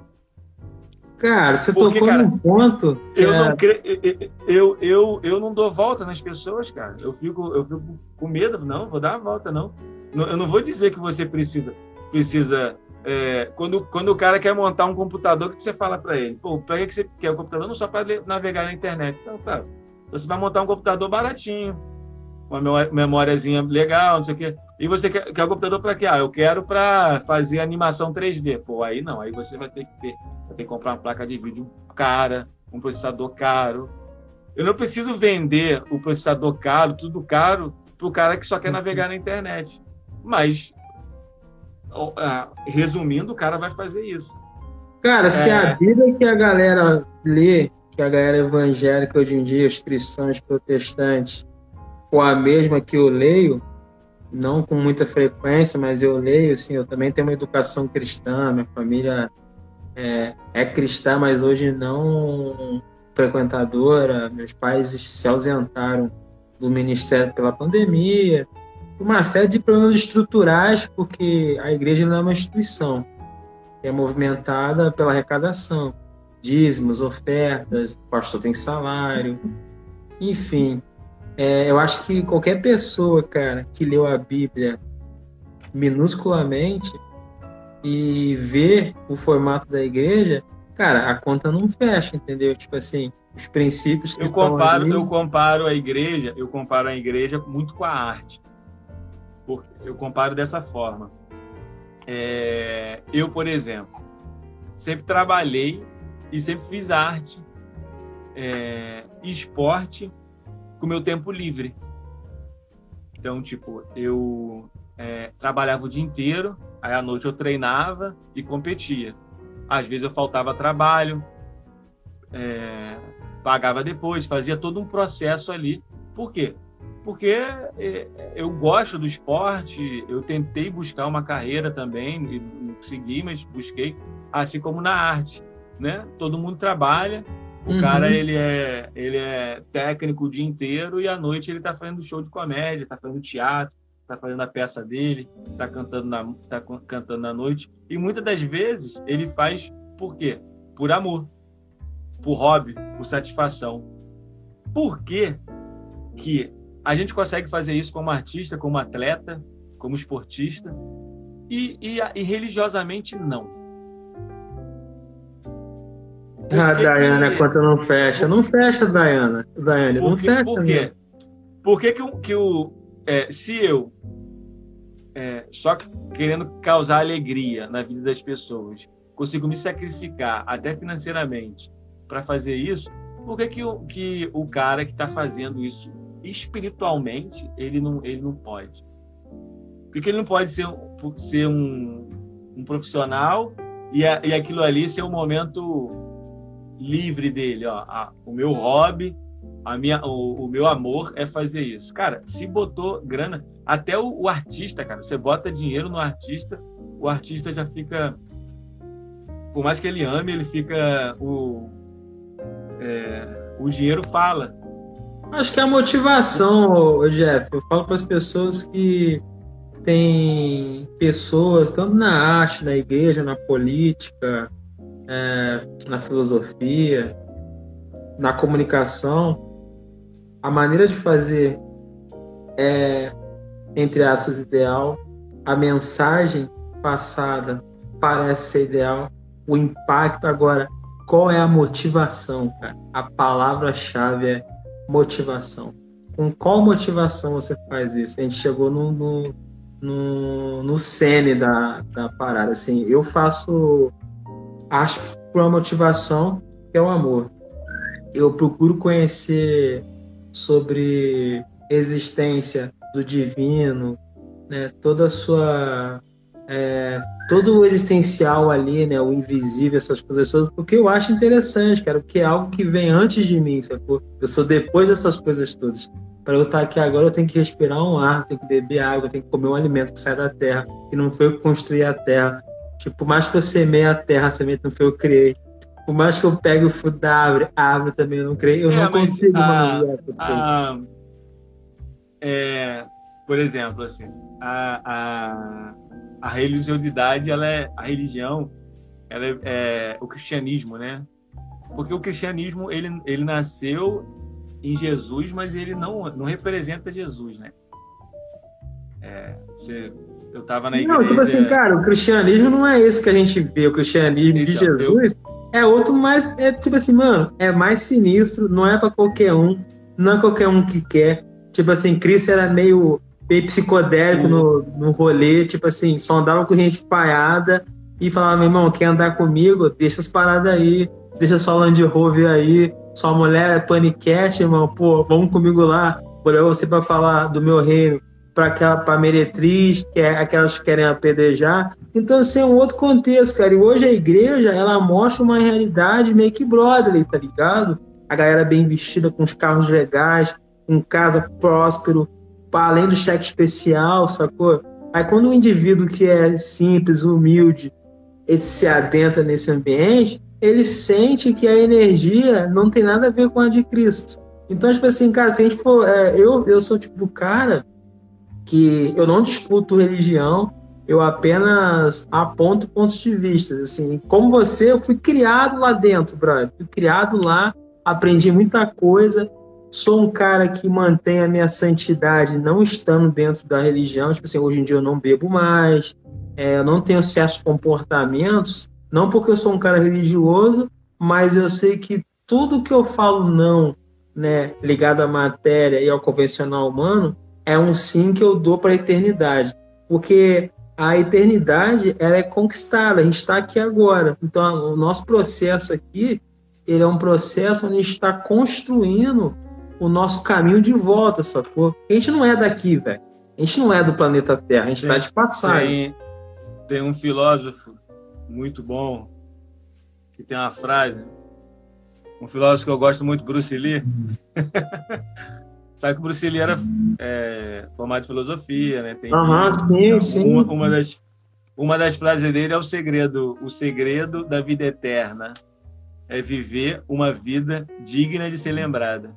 Cara, você Porque, tocou cara, num ponto. Eu, é... não cre... eu, eu, eu não dou volta nas pessoas, cara. Eu fico, eu fico com medo. Não, vou dar a volta, não. Eu não vou dizer que você precisa. precisa é, quando, quando o cara quer montar um computador, o que você fala para ele? Pô, para que você quer o um computador? Não só para navegar na internet. Então, cara, você vai montar um computador baratinho, uma memóriazinha legal, não sei o quê. E você quer, quer o computador para quê? Ah, eu quero para fazer animação 3D. Pô, aí não, aí você vai ter que ter, vai ter que comprar uma placa de vídeo cara, um processador caro. Eu não preciso vender o processador caro, tudo caro, para o cara que só quer navegar na internet. Mas, resumindo, o cara vai fazer isso. Cara, se é... a Bíblia que a galera lê, que a galera evangélica hoje em dia, os cristãos protestantes, for a mesma que eu leio, não com muita frequência, mas eu leio, assim, eu também tenho uma educação cristã, minha família é, é cristã, mas hoje não frequentadora, meus pais se ausentaram do ministério pela pandemia, uma série de problemas estruturais, porque a igreja não é uma instituição, é movimentada pela arrecadação, dízimos, ofertas, o pastor tem salário, enfim, é, eu acho que qualquer pessoa, cara, que leu a Bíblia minusculamente e vê o formato da igreja, cara, a conta não fecha, entendeu? Tipo assim, os princípios que eu comparo, ali... eu comparo a igreja, eu comparo a igreja muito com a arte. Eu comparo dessa forma. É, eu, por exemplo, sempre trabalhei e sempre fiz arte, é, esporte com o meu tempo livre. Então, tipo, eu é, trabalhava o dia inteiro, aí à noite eu treinava e competia. Às vezes eu faltava trabalho, é, pagava depois, fazia todo um processo ali. Por quê? Porque é, eu gosto do esporte, eu tentei buscar uma carreira também, não consegui, mas busquei, assim como na arte. Né? Todo mundo trabalha, o uhum. cara, ele é, ele é técnico o dia inteiro e à noite ele tá fazendo show de comédia, tá fazendo teatro, tá fazendo a peça dele, tá cantando na, tá cantando na noite. E muitas das vezes ele faz por quê? Por amor, por hobby, por satisfação. Por quê que a gente consegue fazer isso como artista, como atleta, como esportista e, e, e religiosamente não? Ah, Dayana, que... conta não fecha. Não fecha, Dayana. Daiane, não fecha. Por quê? Por que, que, o, que o é, se eu é, só querendo causar alegria na vida das pessoas, consigo me sacrificar até financeiramente para fazer isso, por que, que, o, que o cara que está fazendo isso espiritualmente ele não, ele não pode? Por que ele não pode ser, ser um, um profissional e, a, e aquilo ali ser um momento livre dele, ó. A, o meu hobby, a minha, o, o, meu amor é fazer isso. Cara, se botou grana, até o, o, artista, cara, você bota dinheiro no artista, o artista já fica, por mais que ele ame, ele fica o é, o dinheiro fala. Acho que é a motivação, Jeff. Eu falo para as pessoas que tem pessoas, tanto na arte, na igreja, na política, é, na filosofia, na comunicação, a maneira de fazer é, entre aspas, ideal, a mensagem passada parece ser ideal, o impacto agora, qual é a motivação, cara? A palavra-chave é motivação. Com qual motivação você faz isso? A gente chegou no, no, no, no cene da, da parada. Assim, eu faço acho por uma motivação que é o amor. Eu procuro conhecer sobre existência do divino, né? Toda a sua é, todo o existencial ali, né? O invisível, essas coisas todas, porque eu acho interessante, cara, porque é algo que vem antes de mim, sacou? Eu sou depois dessas coisas todas. Para eu estar aqui agora, eu tenho que respirar um ar, tenho que beber água, tenho que comer um alimento que sai da terra, que não foi eu que construí a terra, Tipo, por mais que eu semeie a terra, a semente não foi eu que criei. Por mais que eu pegue o fruto da árvore, a árvore também eu não criei. Eu é, não consigo a, a, é, Por exemplo, assim, a, a, a religiosidade, ela é, a religião, ela é, é o cristianismo, né? Porque o cristianismo, ele, ele nasceu em Jesus, mas ele não, não representa Jesus, né? É, você eu tava na igreja. Não, tipo assim, cara, o cristianismo não é esse que a gente vê. O cristianismo então, de Jesus eu... é outro mais. É tipo assim, mano, é mais sinistro, não é para qualquer um, não é qualquer um que quer. Tipo assim, Cristo era meio meio psicodélico no, no rolê, tipo assim, só andava com gente espalhada e falava, meu irmão, quer andar comigo? Deixa as paradas aí, deixa só Land Rover aí, sua mulher é paniquete, irmão, pô, vamos comigo lá, vou levar você para falar do meu reino para aquela meretriz, que é aquelas que querem apedrejar. Então, assim, é um outro contexto, cara. E hoje a igreja, ela mostra uma realidade meio que brotherly, tá ligado? A galera bem vestida, com os carros legais, com casa próspero, além do cheque especial, sacou? Aí quando o indivíduo que é simples, humilde, ele se adentra nesse ambiente, ele sente que a energia não tem nada a ver com a de Cristo. Então, tipo assim, cara, se a gente for. É, eu, eu sou tipo do cara que eu não discuto religião, eu apenas aponto pontos de vista. Assim, como você, eu fui criado lá dentro, brother. Fui criado lá, aprendi muita coisa. Sou um cara que mantém a minha santidade não estando dentro da religião. Tipo assim, hoje em dia eu não bebo mais, é, eu não tenho certos comportamentos, não porque eu sou um cara religioso, mas eu sei que tudo que eu falo não, né, ligado à matéria e ao convencional humano, é um sim que eu dou para a eternidade. Porque a eternidade ela é conquistada, a gente está aqui agora. Então, o nosso processo aqui, ele é um processo onde a gente está construindo o nosso caminho de volta, sacou? A gente não é daqui, velho. A gente não é do planeta Terra, a gente está de passagem. Tem, tem um filósofo muito bom que tem uma frase, um filósofo que eu gosto muito, Bruce Lee. Sabe que o Bruce Lee era é, formado em filosofia, né? Tem, uhum, sim, sim. Uma, uma, das, uma das frases dele é o segredo. O segredo da vida eterna é viver uma vida digna de ser lembrada.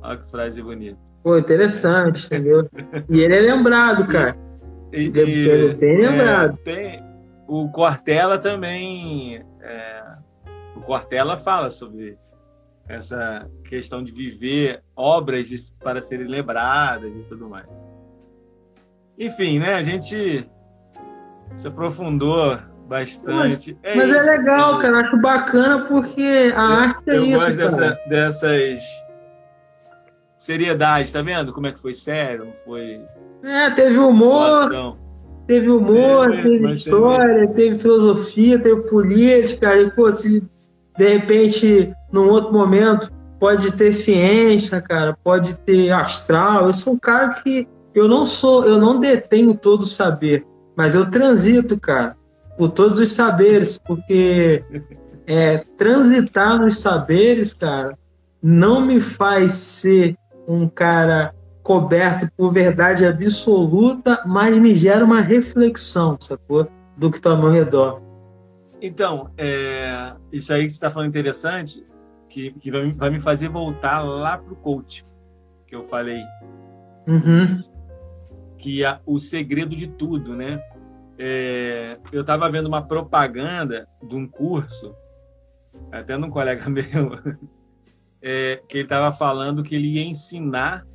Olha que frase bonita. Pô, interessante, entendeu? e ele é lembrado, cara. E, e, ele é bem lembrado. É, tem, o Cortella também. É, o Cortella fala sobre essa questão de viver obras para serem lembradas e tudo mais. Enfim, né? A gente se aprofundou bastante. Mas é, mas é legal, cara. Acho bacana porque a eu, arte é eu isso. Eu gosto dessa, dessas seriedades, tá vendo? Como é que foi sério? Não foi. É, teve humor. Teve humor, é, teve história, teve... teve... filosofia, teve política. E, pô, se de repente, num outro momento, pode ter ciência, cara, pode ter astral. Eu sou um cara que eu não sou, eu não detenho todo o saber, mas eu transito, cara, por todos os saberes, porque é, transitar nos saberes, cara, não me faz ser um cara coberto por verdade absoluta, mas me gera uma reflexão, sacou? Do que está ao meu redor. Então, é, isso aí que você está falando interessante, que, que vai, vai, me fazer voltar lá para o coach, que eu falei. Uhum. Que é o segredo de tudo, né? É, eu estava vendo uma propaganda de um curso, até num colega meu, é, que ele estava falando que ele ia ensinar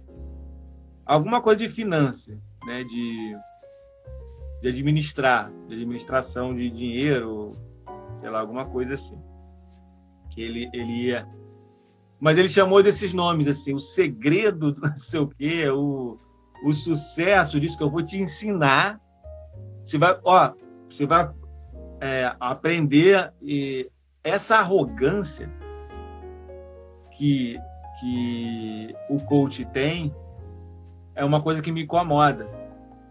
alguma coisa de finanças, né? De, de administrar, de administração de dinheiro, sei lá, alguma coisa assim. Que ele, ele ia. Mas ele chamou desses nomes, assim, o segredo do não sei o quê, o, o sucesso disso que eu vou te ensinar. Você vai, ó, você vai é, aprender e essa arrogância que, que o coach tem é uma coisa que me incomoda.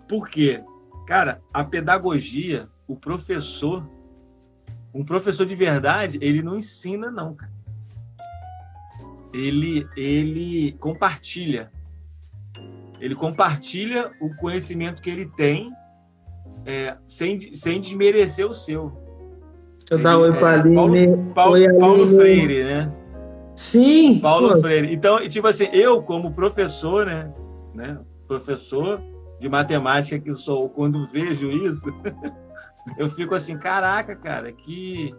Por quê? Cara, a pedagogia, o professor, um professor de verdade, ele não ensina, não, cara. Ele, ele compartilha. Ele compartilha o conhecimento que ele tem é, sem, sem desmerecer o seu. Deixa eu ele, dar oi é, para a Paulo, Paulo, oi, Paulo Freire, né? Sim. Paulo pô. Freire. Então, tipo assim, eu como professor, né, né, professor de matemática que eu sou, quando vejo isso, eu fico assim, caraca, cara, que,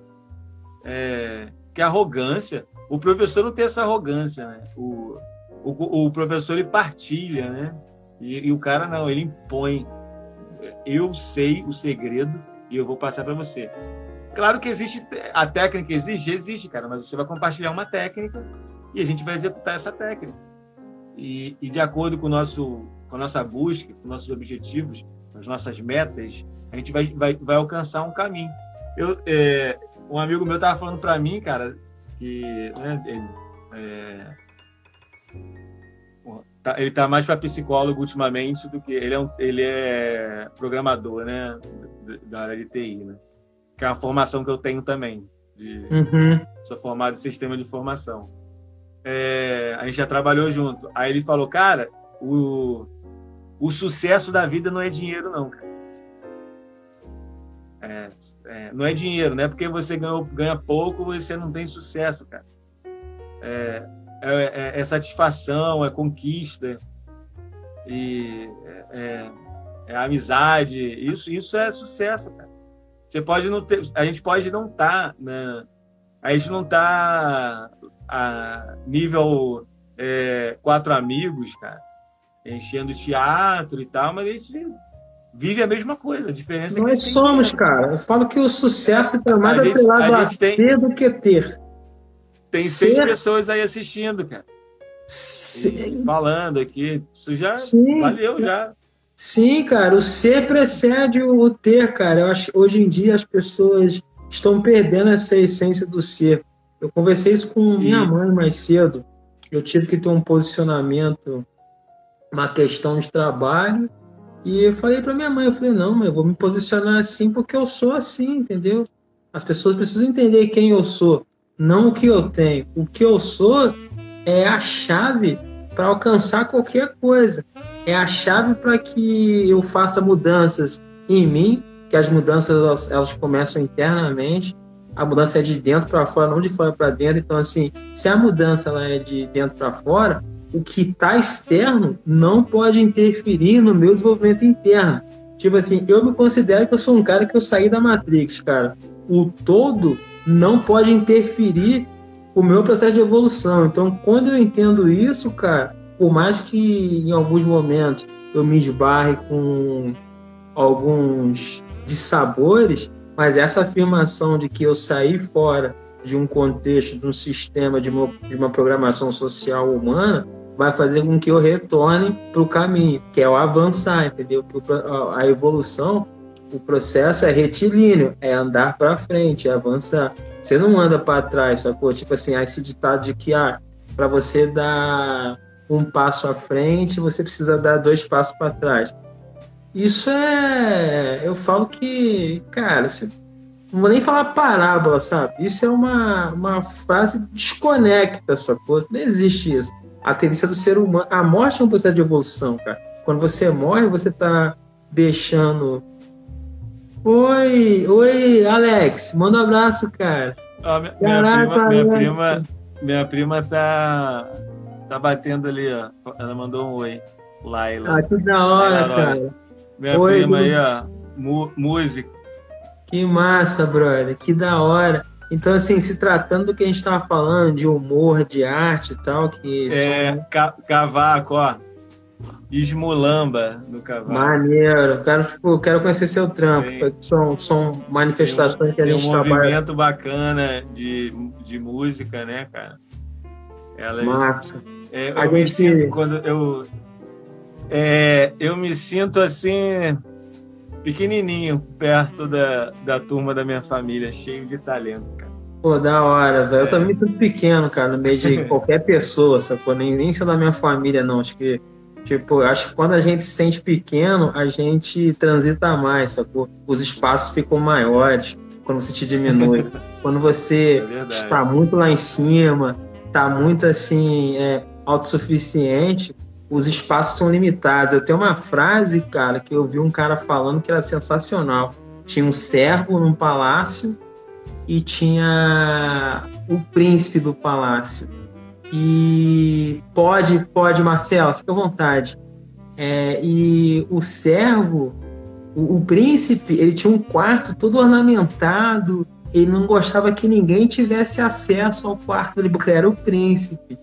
é, que arrogância. O professor não tem essa arrogância, né? O, o, o professor ele partilha, né? E, e, o cara não, ele impõe. Eu sei o segredo e eu vou passar para você. Claro que existe a técnica existe, existe, cara, mas você vai compartilhar uma técnica e a gente vai executar essa técnica. E, e de acordo com o nosso com a nossa busca, com nossos objetivos, com as nossas metas, a gente vai, vai, vai alcançar um caminho. Eu, é, um amigo meu estava falando para mim, cara, que né, ele, é, tá, ele tá mais para psicólogo ultimamente do que ele é, um, ele é programador, né, da área de TI, né? Que é uma formação que eu tenho também. De, uhum. Sou formado em sistema de informação. É, a gente já trabalhou junto. Aí ele falou, cara, o, o sucesso da vida não é dinheiro, não, cara. É, é, não é dinheiro, não é porque você ganhou, ganha pouco, você não tem sucesso, cara. É, é, é, é satisfação, é conquista, e é, é, amizade. Isso, isso é sucesso, cara. Você pode não ter, a gente pode não estar, tá, né? A gente não tá a nível quatro amigos, cara, enchendo teatro e tal, mas a gente vive a mesma coisa. A diferença Nós é que somos, tem... cara. Eu falo que o sucesso está mais atrelado a, a ser tem... do que ter. Tem ser... seis pessoas aí assistindo, cara. Falando aqui. Isso já Sim. valeu, já. Sim, cara. O ser precede o ter, cara. Eu acho hoje em dia as pessoas estão perdendo essa essência do ser. Eu conversei isso com minha mãe mais cedo. Eu tive que ter um posicionamento, uma questão de trabalho e eu falei para minha mãe, eu falei, não, mas eu vou me posicionar assim porque eu sou assim, entendeu? As pessoas precisam entender quem eu sou, não o que eu tenho. O que eu sou é a chave para alcançar qualquer coisa. É a chave para que eu faça mudanças em mim, que as mudanças elas, elas começam internamente. A mudança é de dentro para fora, não de fora para dentro. Então, assim, se a mudança ela é de dentro para fora, o que está externo não pode interferir no meu desenvolvimento interno. Tipo assim, eu me considero que eu sou um cara que eu saí da Matrix, cara. O todo não pode interferir o meu processo de evolução. Então, quando eu entendo isso, cara, por mais que em alguns momentos eu me esbarre com alguns dissabores, mas essa afirmação de que eu saí fora de um contexto, de um sistema, de uma, de uma programação social humana, vai fazer com que eu retorne para o caminho, que é o avançar, entendeu? A evolução, o processo é retilíneo, é andar para frente, é avançar. Você não anda para trás, sacou? Tipo assim, há esse ditado de que ah, para você dar um passo à frente, você precisa dar dois passos para trás. Isso é. Eu falo que, cara, você... não vou nem falar parábola, sabe? Isso é uma, uma frase desconecta, sacou? Não existe isso a tendência do ser humano. A morte é um processo de evolução, cara. Quando você morre, você tá deixando. Oi, oi, Alex, manda um abraço, cara. Ah, minha, Caraca, prima, minha, prima, minha prima tá, tá batendo ali, ó. Ela mandou um oi. Laila. Ah, que da hora, cara. Minha oi, prima aí, ó. música. Que massa, brother. Que da hora. Então, assim, se tratando do que a gente estava falando, de humor, de arte e tal, que. É, são... ca cavaco, ó. Esmulamba no cavaco. Maneiro. Quero, tipo, quero conhecer seu trampo. São, são manifestações um, que a gente trabalha. Tem um movimento bacana de, de música, né, cara? Elas, Massa. É, eu a gente... quando eu. É, eu me sinto assim pequenininho, perto da, da turma da minha família, cheio de talento, cara. Pô, da hora, velho. É. Eu também tô pequeno, cara, no meio de qualquer pessoa, sacou? Nem, nem só da minha família, não. Acho que, tipo, acho que quando a gente se sente pequeno, a gente transita mais, sacou? Os espaços ficam maiores quando você te diminui. quando você é está muito lá em cima, tá muito assim, é, autossuficiente, os espaços são limitados. Eu tenho uma frase, cara, que eu vi um cara falando que era sensacional. Tinha um servo num palácio e tinha o príncipe do palácio. E pode, pode, Marcelo, fica à vontade. É, e o servo, o, o príncipe, ele tinha um quarto todo ornamentado. Ele não gostava que ninguém tivesse acesso ao quarto dele, porque era o príncipe.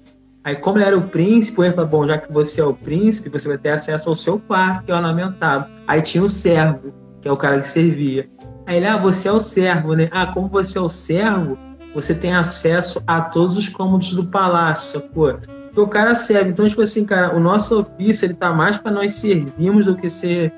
Aí, como ele era o príncipe, ele falou: Bom, já que você é o príncipe, você vai ter acesso ao seu quarto, que é ornamentado. Aí tinha o servo, que é o cara que servia. Aí ele: Ah, você é o servo, né? Ah, como você é o servo, você tem acesso a todos os cômodos do palácio, sacou? o cara serve. Então, tipo assim, cara, o nosso ofício ele tá mais para nós servirmos do que ser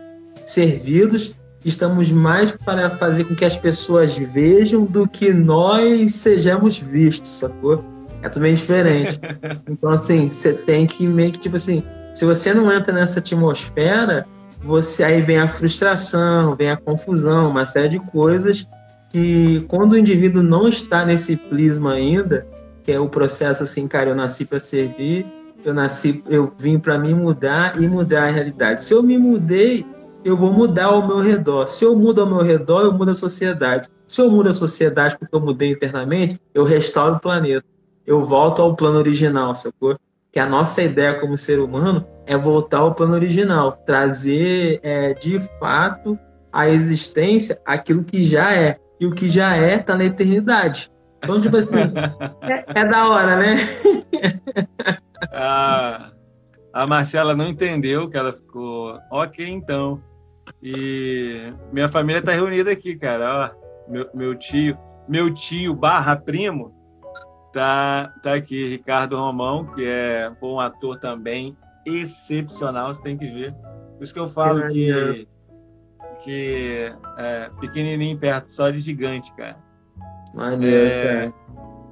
servidos. Estamos mais para fazer com que as pessoas vejam do que nós sejamos vistos, sacou? É também diferente. Então, assim, você tem que meio que, tipo assim, se você não entra nessa atmosfera, você aí vem a frustração, vem a confusão, uma série de coisas que quando o indivíduo não está nesse prisma ainda, que é o processo assim, cara, eu nasci para servir, eu nasci, eu vim para me mudar e mudar a realidade. Se eu me mudei, eu vou mudar ao meu redor. Se eu mudo ao meu redor, eu mudo a sociedade. Se eu mudo a sociedade porque eu mudei internamente, eu restauro o planeta. Eu volto ao plano original, sacou? Que a nossa ideia como ser humano é voltar ao plano original, trazer é, de fato à existência aquilo que já é. E o que já é está na eternidade. Então, tipo assim, é, é da hora, né? a, a Marcela não entendeu que ela ficou, ok, então. E minha família tá reunida aqui, cara. Ó, meu, meu tio, meu tio barra primo, tá, tá aqui, Ricardo Romão, que é um ator também excepcional, você tem que ver. Por isso que eu falo que, que é, pequenininho perto, só de gigante, cara. Maneiro, é,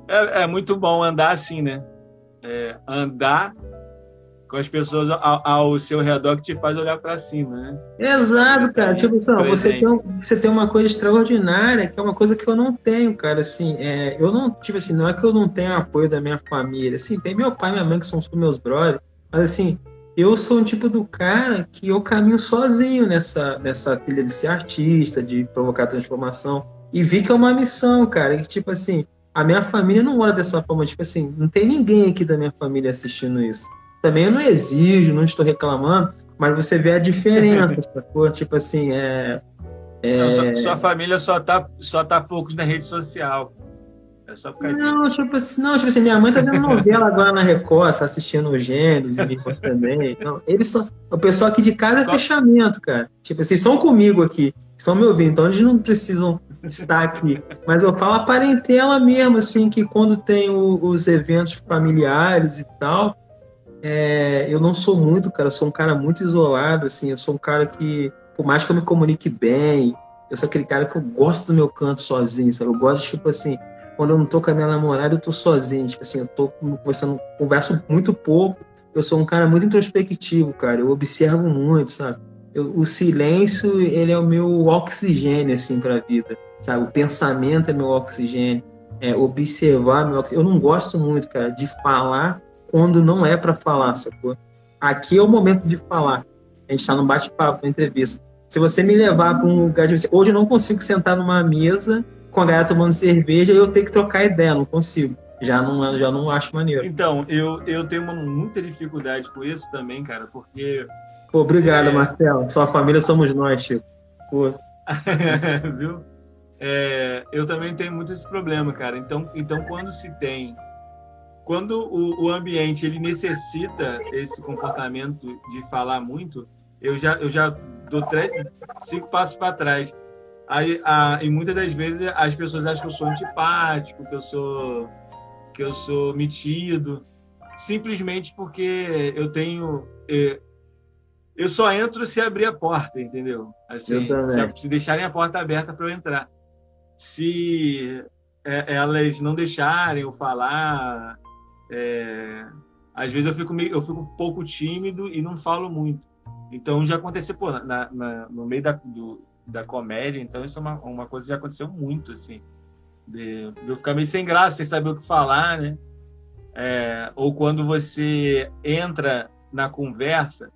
é, é, muito bom andar assim, né? É, andar com as pessoas ao, ao, seu redor que te faz olhar para cima, né? Exato, cara. Tipo assim, você tem, você tem uma coisa extraordinária, que é uma coisa que eu não tenho, cara. Assim, é, eu não, tipo assim, não é que eu não tenho apoio da minha família. Assim, tem meu pai e minha mãe que são os meus brothers, mas assim, eu sou um tipo do cara que eu caminho sozinho nessa, nessa trilha de ser artista, de provocar transformação. E vi que é uma missão, cara. Que, tipo assim, a minha família não olha dessa forma. Tipo assim, não tem ninguém aqui da minha família assistindo isso. Também eu não exijo, não estou reclamando, mas você vê a diferença, sacou? Tipo assim, é. é... Não, sua, sua, família só tá, só tá poucos na rede social. É só por não, tipo assim, não, tipo assim, minha mãe tá vendo novela agora na Record, tá assistindo o Gênesis também. Então, eles são. O pessoal aqui de casa é fechamento, cara. Tipo assim, estão comigo aqui, estão me ouvindo, então eles não precisam estar aqui. Mas eu falo a parentela mesmo, assim, que quando tem o, os eventos familiares e tal, é, eu não sou muito, cara, eu sou um cara muito isolado, assim, eu sou um cara que, por mais que eu me comunique bem, eu sou aquele cara que eu gosto do meu canto sozinho, sabe? Eu gosto, tipo assim, quando eu não tô com a minha namorada, eu tô sozinho, tipo assim, eu tô conversando, converso muito pouco, eu sou um cara muito introspectivo, cara, eu observo muito, sabe? Eu, o silêncio, ele é o meu oxigênio, assim, pra vida, sabe? O pensamento é meu oxigênio, é observar meu oxigênio. Eu não gosto muito, cara, de falar quando não é para falar, sacou? Aqui é o momento de falar. A gente tá num bate-papo, numa entrevista. Se você me levar para um lugar de... Hoje eu não consigo sentar numa mesa com a galera tomando cerveja e eu tenho que trocar ideia, não consigo. Já não, já não acho maneiro. Então, eu, eu tenho uma, muita dificuldade com isso também, cara, porque. Pô, obrigado, é... Marcelo. Sua família somos nós, Chico. Pô. Viu? É, eu também tenho muito esse problema, cara. Então, então quando se tem. Quando o, o ambiente ele necessita esse comportamento de falar muito, eu já, eu já dou três, cinco passos para trás. Aí, a, e muitas das vezes as pessoas acham que eu sou antipático, que eu sou que eu sou metido, simplesmente porque eu tenho eu, só entro se abrir a porta, entendeu? Assim, se, se, deixarem a porta aberta para eu entrar. Se é, elas não deixarem eu falar, é, às vezes eu fico meio, eu fico um pouco tímido e não falo muito. Então já aconteceu, pô, na, na, no meio da, do, da comédia, então isso é uma, uma coisa que já aconteceu muito, assim. De, de eu ficar meio sem graça, sem saber o que falar, né? É, ou quando você entra na conversa,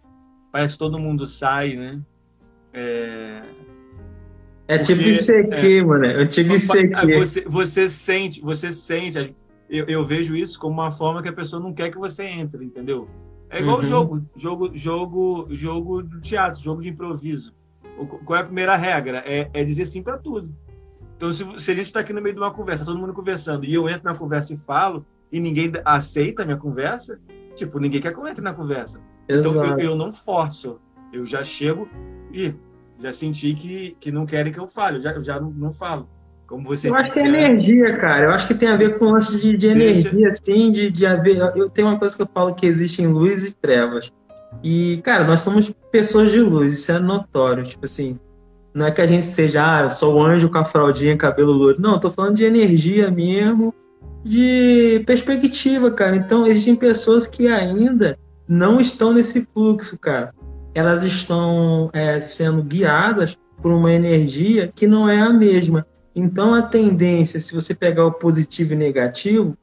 parece que todo mundo sai, né? É, é tipo isso aqui, é, mano. Tive isso aqui. Você, você sente, você sente. Eu, eu, vejo isso como uma forma que a pessoa não quer que você entre, entendeu? É igual uhum. jogo, jogo, jogo, jogo de teatro, jogo de improviso qual é a primeira regra? É, é dizer sim para tudo. Então, se, se a gente está aqui no meio de uma conversa, todo mundo conversando, e eu entro na conversa e falo, e ninguém aceita a minha conversa, tipo, ninguém quer que eu entre na conversa. Exato. Então, eu, eu, não forço. Eu já chego e já senti que, que não querem que eu fale, eu já, eu já não, não falo. Como você eu acho que é energia, cara. Eu acho que tem a ver com o lance de, de energia, Deixa... assim, de, de haver. Eu tenho uma coisa que eu falo que existem luz e trevas. E, cara, nós somos pessoas de luz, isso é notório. Tipo assim, não é que a gente seja, ah, eu sou o anjo com a fraldinha, cabelo louro. Não, eu tô falando de energia mesmo, de perspectiva, cara. Então, existem pessoas que ainda não estão nesse fluxo, cara. Elas estão é, sendo guiadas por uma energia que não é a mesma. Então, a tendência, se você pegar o positivo e negativo,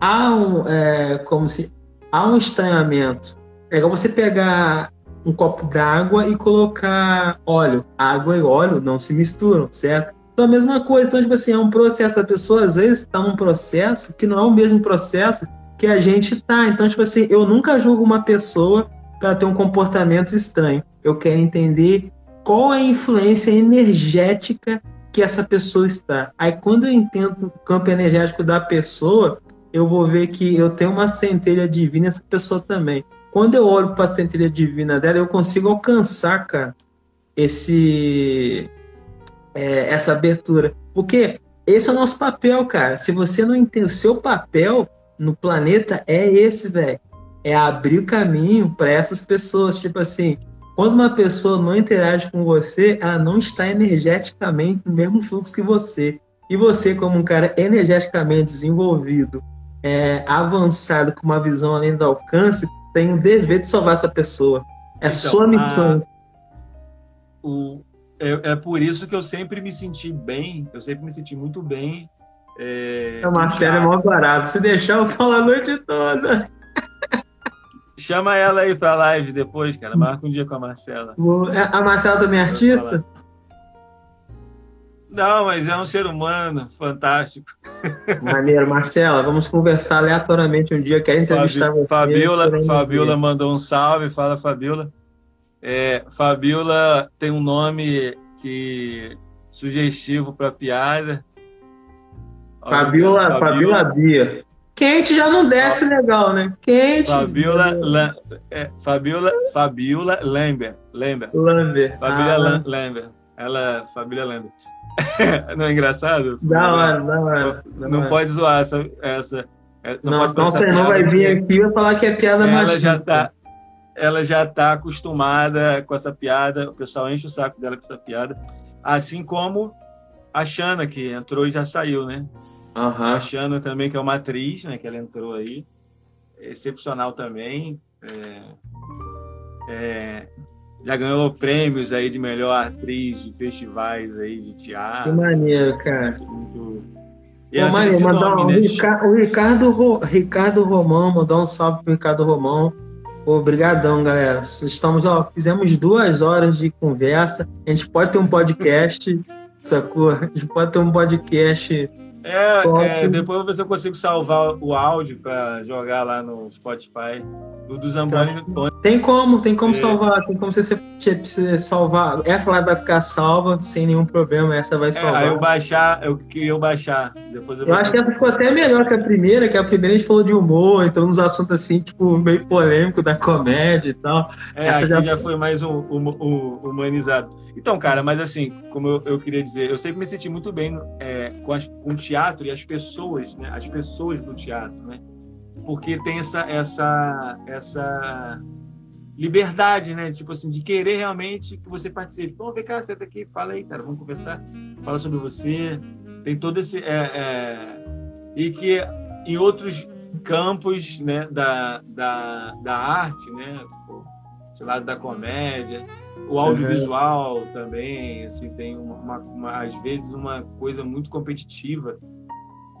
há um, é, como se, há um estranhamento. É igual você pegar um copo d'água e colocar óleo. Água e óleo não se misturam, certo? Então, a mesma coisa. Então, tipo assim, é um processo. A pessoa, às vezes, está num processo que não é o mesmo processo que a gente tá. Então, tipo assim, eu nunca julgo uma pessoa para ter um comportamento estranho. Eu quero entender qual é a influência energética que essa pessoa está. Aí quando eu entendo o campo energético da pessoa, eu vou ver que eu tenho uma centelha divina essa pessoa também. Quando eu olho para a centelha divina dela, eu consigo alcançar, cara, esse é, essa abertura. Porque esse é o nosso papel, cara. Se você não entende o seu papel no planeta, é esse, velho. É abrir o caminho para essas pessoas. Tipo assim, quando uma pessoa não interage com você, ela não está energeticamente no mesmo fluxo que você. E você, como um cara energeticamente desenvolvido, é, avançado, com uma visão além do alcance, tem o dever de salvar essa pessoa. É então, sua missão. A, o, é, é, por isso que eu sempre me senti bem, eu sempre me senti muito bem. É, a Marcela é mó barato. Se deixar, eu falo a noite toda. Chama ela aí pra live depois, cara. Marca um dia com a Marcela. É, a Marcela também é artista? Não, mas é um ser humano fantástico. Maneiro. Marcela, vamos conversar aleatoriamente um dia. Quero entrevistar Fabi, você. Fabiola, Fabiola mandou um salve. Fala, Fabiola. É, Fabiola tem um nome que sugestivo para piada. Fabiola, Fabiola Bia. Quente já não desce legal, né? Quente. Fabiola, La, é, Fabiola, Fabiola Lambert. Lambert. Lambert. Fabiola ah. Lambert. Ela, Fabiola Lambert. não é engraçado? Da hora, da hora. Não, pode zoar essa. essa é, não, não nossa irmã vai vir aqui e vai falar que é piada ela machista. Já tá, ela já tá acostumada com essa piada, o pessoal enche o saco dela com essa piada. Assim como a Xana, que entrou e já saiu, né? Uhum. A Xana também, que é uma atriz, né? Que ela entrou aí. Excepcional também. É, é, já ganhou prêmios aí de melhor atriz de festivais aí de teatro. Que maneiro, cara. Muito... E Pô, mandar nome, um, né? o Ricardo, Ricardo Romão, mandar um salve pro Ricardo Romão. Obrigadão, galera. Estamos, ó, fizemos duas horas de conversa. A gente pode ter um podcast, sacou? A gente pode ter um podcast é, é, depois eu vou ver se eu consigo salvar o áudio para jogar lá no Spotify do, do Zamboni então, Tem como, tem como é. salvar, tem como você, você salvar. Essa live vai ficar salva sem nenhum problema, essa vai salvar. É, eu baixar, eu queria baixar. Depois eu, eu acho que essa ficou até melhor que a primeira, que a primeira a gente falou de humor, então uns assuntos assim, tipo, meio polêmico da comédia e tal. É, essa já... já foi mais um, um, um, humanizado. Então, cara, mas assim, como eu, eu queria dizer, eu sempre me senti muito bem é, com, as, com teatro e as pessoas, né? As pessoas do teatro, né? Porque tem essa essa essa liberdade, né? Tipo assim, de querer realmente que você participe. Então, vem cá, senta aqui, fala aí, cara, vamos conversar, fala sobre você. Tem todo esse é, é... e que em outros campos, né, da, da, da arte, né, sei lá, da comédia, o audiovisual uhum. também, assim, tem uma, uma, às vezes uma coisa muito competitiva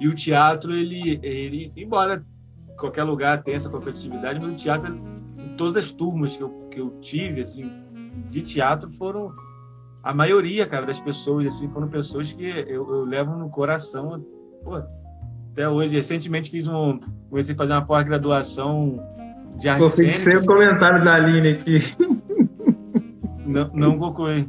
e o teatro, ele, ele embora qualquer lugar tenha essa competitividade, mas o teatro, em todas as turmas que eu, que eu tive, assim, de teatro, foram a maioria, cara, das pessoas, assim, foram pessoas que eu, eu levo no coração, pô, até hoje. Recentemente fiz um, comecei a fazer uma pós-graduação de arte fixei o comentário da Aline aqui. Não, não concluí.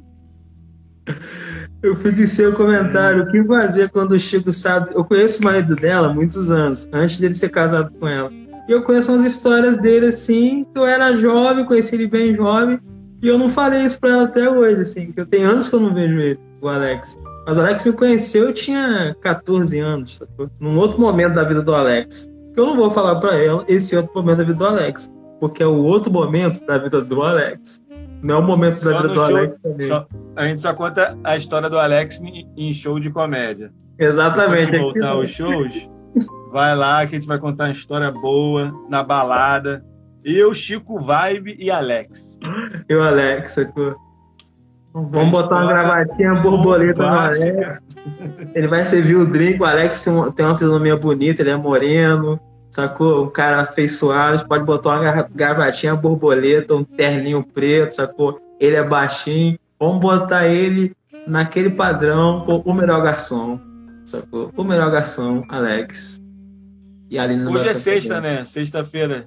Eu fixei o comentário. O que fazer quando o Chico sabe. Eu conheço o marido dela há muitos anos, antes dele ser casado com ela. E eu conheço umas histórias dele assim, que eu era jovem, conheci ele bem jovem, e eu não falei isso pra ela até hoje, assim, que eu tenho anos que eu não vejo ele, o Alex. Mas o Alex me conheceu, eu tinha 14 anos, sacou? Num outro momento da vida do Alex. Eu não vou falar pra ela esse outro momento da vida do Alex, porque é o outro momento da vida do Alex. Não é o momento Só da vida do show- Alex também. Só- a gente só conta a história do Alex em, em show de comédia. Exatamente. Que voltar aos shows, vai lá que a gente vai contar uma história boa na balada. Eu, Chico Vibe e Alex. E o Alex, sacou? Vamos botar uma gravatinha borboleta no Alex. Ele vai servir o drink. O Alex tem uma- tem uma fisionomia bonita, ele é moreno, sacou? Um cara afeiçoado. Pode botar uma gravatinha borboleta, um terninho preto, sacou? Ele é baixinho. Vamos botar ele naquele padrão, pô, o melhor garçom, sacou? O melhor garçom, Alex. E a Aline não Hoje é sexta, né? Sexta-feira.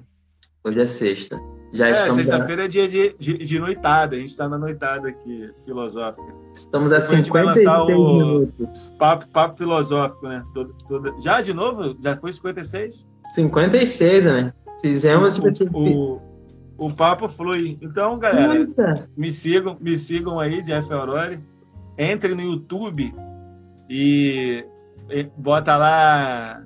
Hoje é sexta. Já É, estamos, a, sexta-feira é dia de, de, de noitada. A gente tá na noitada aqui, filosófica. estamos a Depois a gente vai 56 lançar o- minutos. Papo, papo filosófico, né? Todo- toda- Já de novo? Já foi 56? 56, né? Fizemos, tipo assim. o, o, o papo flui. Então, galera, Eita. me sigam, me sigam aí, Jeff Aurori. Entre no YouTube e, e bota lá.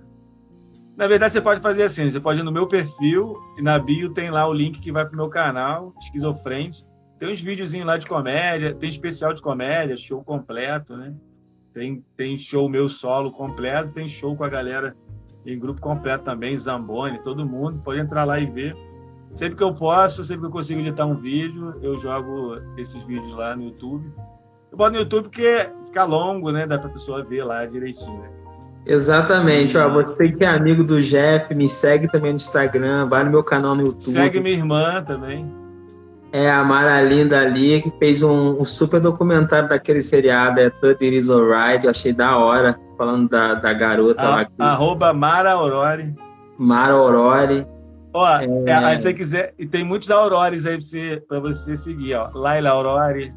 Na verdade, você pode fazer assim: você pode ir no meu perfil e na bio tem lá o link que vai pro meu canal, Esquizofrente. Tem uns videozinhos lá de comédia, tem especial de comédia, show completo, né? Tem, tem show meu solo completo, tem show com a galera em grupo completo também, Zamboni, todo mundo. Pode entrar lá e ver. Sempre que eu posso, sempre que eu consigo editar um vídeo, eu jogo esses vídeos lá no YouTube. Eu boto no YouTube porque fica longo, né? Dá pra pessoa ver lá direitinho. né? Exatamente, ó, você que é amigo do Jeff, me segue também no Instagram, vai no meu canal no YouTube. Segue minha irmã também. É a Mara Linda ali, que fez um, um super documentário daquele seriado, é It Is Alright, eu achei da hora, falando da, da garota lá, A, que- arroba Mara Aurori. Mara Aurori. Ó, é, aí se você quiser, e tem muitos Aurores aí pra você, pra você seguir, ó. Laila Aurori,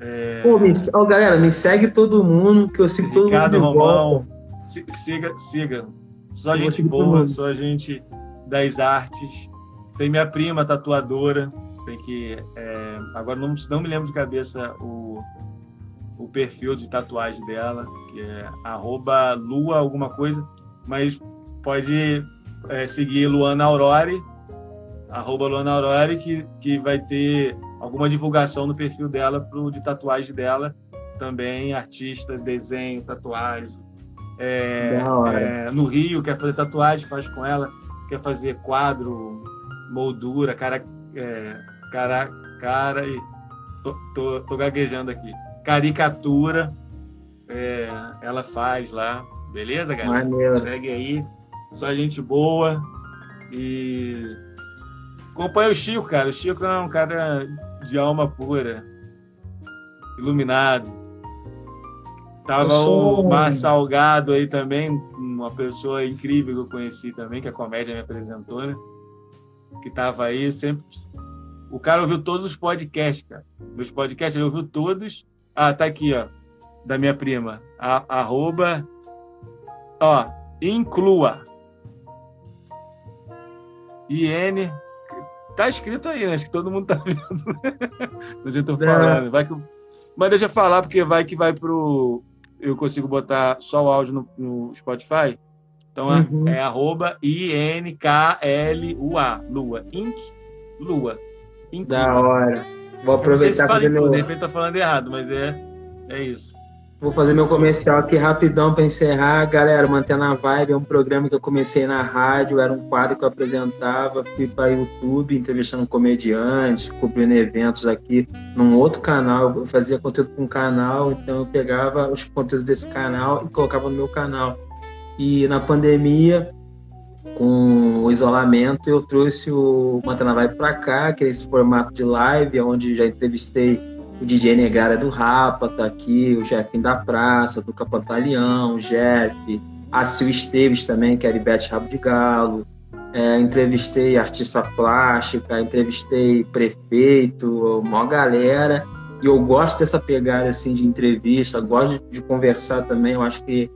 é, Pô, me, ó, galera, me segue todo mundo, que eu sigo todo Ricardo mundo volta. Romão. Si- Siga, siga. Só Eu gente boa, só gente das artes. Tem minha prima tatuadora. Tem que. é, agora não, não me lembro de cabeça o, o perfil de tatuagem dela, que é arroba lua alguma coisa, mas pode é, seguir Luana Aurori, arroba Luana Aurori, que, que vai ter alguma divulgação no perfil dela pro, de tatuagem dela. Também artista, desenho, tatuagem. É, é, no Rio, quer fazer tatuagem, faz com ela. Quer fazer quadro, moldura, cara, é, cara, cara e tô, tô, tô gaguejando aqui. Caricatura, é, ela faz lá, beleza, galera? Maneiro. Segue aí, só gente boa e acompanha o Chico, cara. O Chico é um cara de alma pura, iluminado. Tava sou- o Mar Salgado aí também, uma pessoa incrível que eu conheci também, que a comédia me apresentou, né? Que tava aí sempre. O cara ouviu todos os podcasts, cara. Meus podcasts, ele ouviu todos. Ah, tá aqui, ó. Da minha prima. A, arroba. Ó, inclua. IN. Tá escrito aí, né? Acho que todo mundo tá vendo. Do jeito que eu tô É. falando. Vai que... Mas deixa eu falar, porque vai que vai pro. Eu consigo botar só o áudio no, no Spotify. Então é- Uhum. é arroba I-N-K-L-U-A. Lua. Inc. Lua. Inclua. Da hora. Vou aproveitar inclua, meu, de repente tá falando errado, mas é, é isso. Vou fazer meu comercial aqui rapidão para encerrar. Galera, mantendo a vibe, é um programa que eu comecei na rádio, era um quadro que eu apresentava, fui para YouTube, entrevistando comediantes, cobrindo eventos aqui num outro canal. Eu fazia conteúdo com um canal, então eu pegava os conteúdos desse canal e colocava no meu canal. E na pandemia, com o isolamento, eu trouxe o Mantendo a Vibe para cá, que é esse formato de live, onde já entrevistei o DJ Negara do Rapa tá aqui, o Jefinho da Praça, do Capantaleão, o Jeff, a Sil Esteves também, que é a Ibete Rabo de Galo. É, entrevistei artista plástica, entrevistei prefeito, uma galera. E eu gosto dessa pegada assim de entrevista, gosto de conversar também. Eu acho que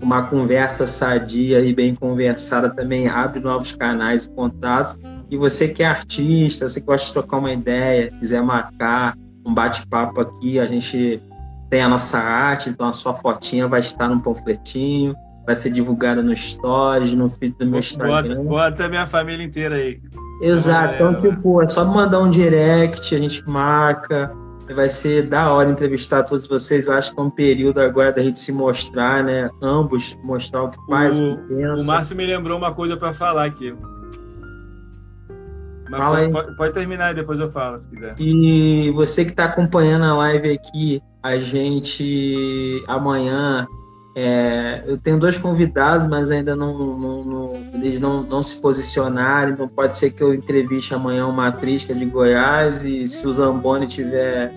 uma conversa sadia e bem conversada também abre novos canais e contatos. E você que é artista, você que gosta de trocar uma ideia, quiser marcar, um bate-papo aqui, a gente tem a nossa arte, então a sua fotinha vai estar no panfletinho, vai ser divulgada no Stories, no feed do meu Instagram. Bota, bota a minha família inteira aí. Exato, então, tipo, é só mandar um direct, a gente marca, vai ser da hora entrevistar todos vocês. Eu acho que é um período agora da gente se mostrar, né? Ambos mostrar o que faz, o, o que pensa. O Márcio me lembrou uma coisa para falar aqui. Mas pode, pode, terminar e depois eu falo, se quiser. E você que está acompanhando a live aqui, a gente amanhã. É, eu tenho dois convidados, mas ainda não, não, não, eles não, não se posicionaram, então pode ser que eu entreviste amanhã uma atriz que é de Goiás e se o Zamboni tiver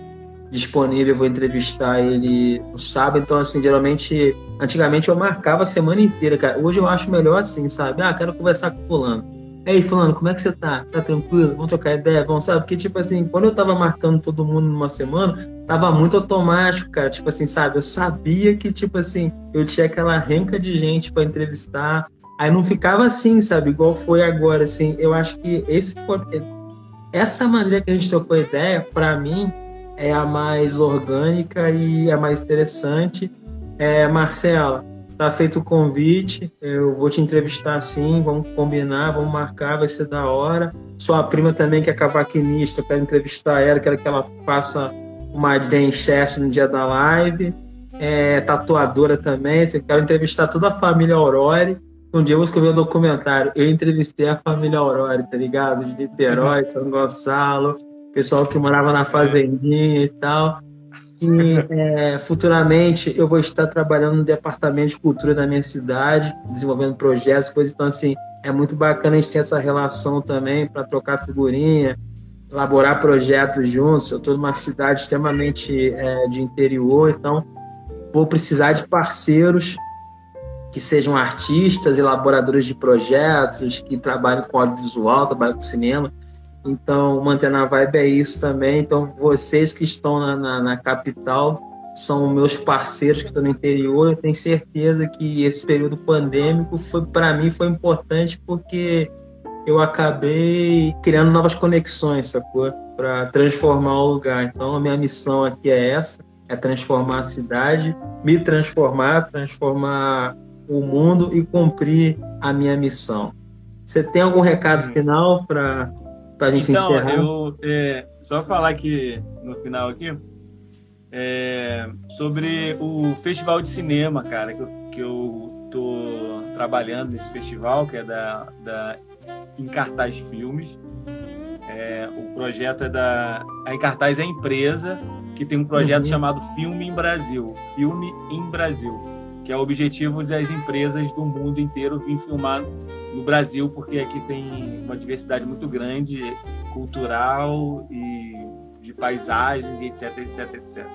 disponível, eu vou entrevistar ele no sábado. Então, assim, geralmente, antigamente eu marcava a semana inteira, cara. Hoje eu acho melhor assim, sabe? Ah, quero conversar com o fulano Ei, fulano, como é que você tá? Tá tranquilo? Vamos trocar ideia? Vamos, sabe? Porque, tipo assim, quando eu tava marcando todo mundo numa semana, tava muito automático, cara. Tipo assim, sabe? Eu sabia que, tipo assim, eu tinha aquela renca de gente para entrevistar. Aí não ficava assim, sabe? Igual foi agora, assim. Eu acho que esse essa maneira que a gente trocou ideia, para mim, é a mais orgânica e a mais interessante. É, Marcela, Tá feito o convite, eu vou te entrevistar sim, vamos combinar, vamos marcar, vai ser da hora. Sua prima também, que é cavaquinista, eu quero entrevistar ela, quero que ela faça uma dance no dia da live. É, tatuadora também, você quero entrevistar toda a família Aurore. Um dia eu vou escrever um documentário. Eu entrevistei a família Aurore, tá ligado? De Niterói, São Gonçalo, pessoal que morava na fazendinha e tal. E é, futuramente eu vou estar trabalhando no departamento de cultura da minha cidade, desenvolvendo projetos, coisas. Então, assim, é muito bacana a gente ter essa relação também para trocar figurinha, elaborar projetos juntos. Eu estou numa cidade extremamente é, de interior, então vou precisar de parceiros que sejam artistas, elaboradores de projetos, que trabalhem com audiovisual, trabalhem com cinema. Então, mantendo a vibe é isso também. Então, vocês que estão na, na, na capital são meus parceiros que estão no interior. Eu tenho certeza que esse período pandêmico foi para mim foi importante porque eu acabei criando novas conexões, sacou? Para transformar o lugar. Então, a minha missão aqui é essa: é transformar a cidade, me transformar, transformar o mundo e cumprir a minha missão. Você tem algum recado final para Pra gente então, encerrar. eu é, só falar aqui no final aqui é, sobre o festival de cinema, cara, que eu, que eu tô trabalhando nesse festival, que é da, da Encartaz Filmes. É, o projeto é da. A Encartaz é a empresa que tem um projeto uhum. chamado Filme em Brasil. Filme em Brasil. Que é o objetivo das empresas do mundo inteiro vir filmar no Brasil, porque aqui tem uma diversidade muito grande cultural e de paisagens e etc, etc, etc.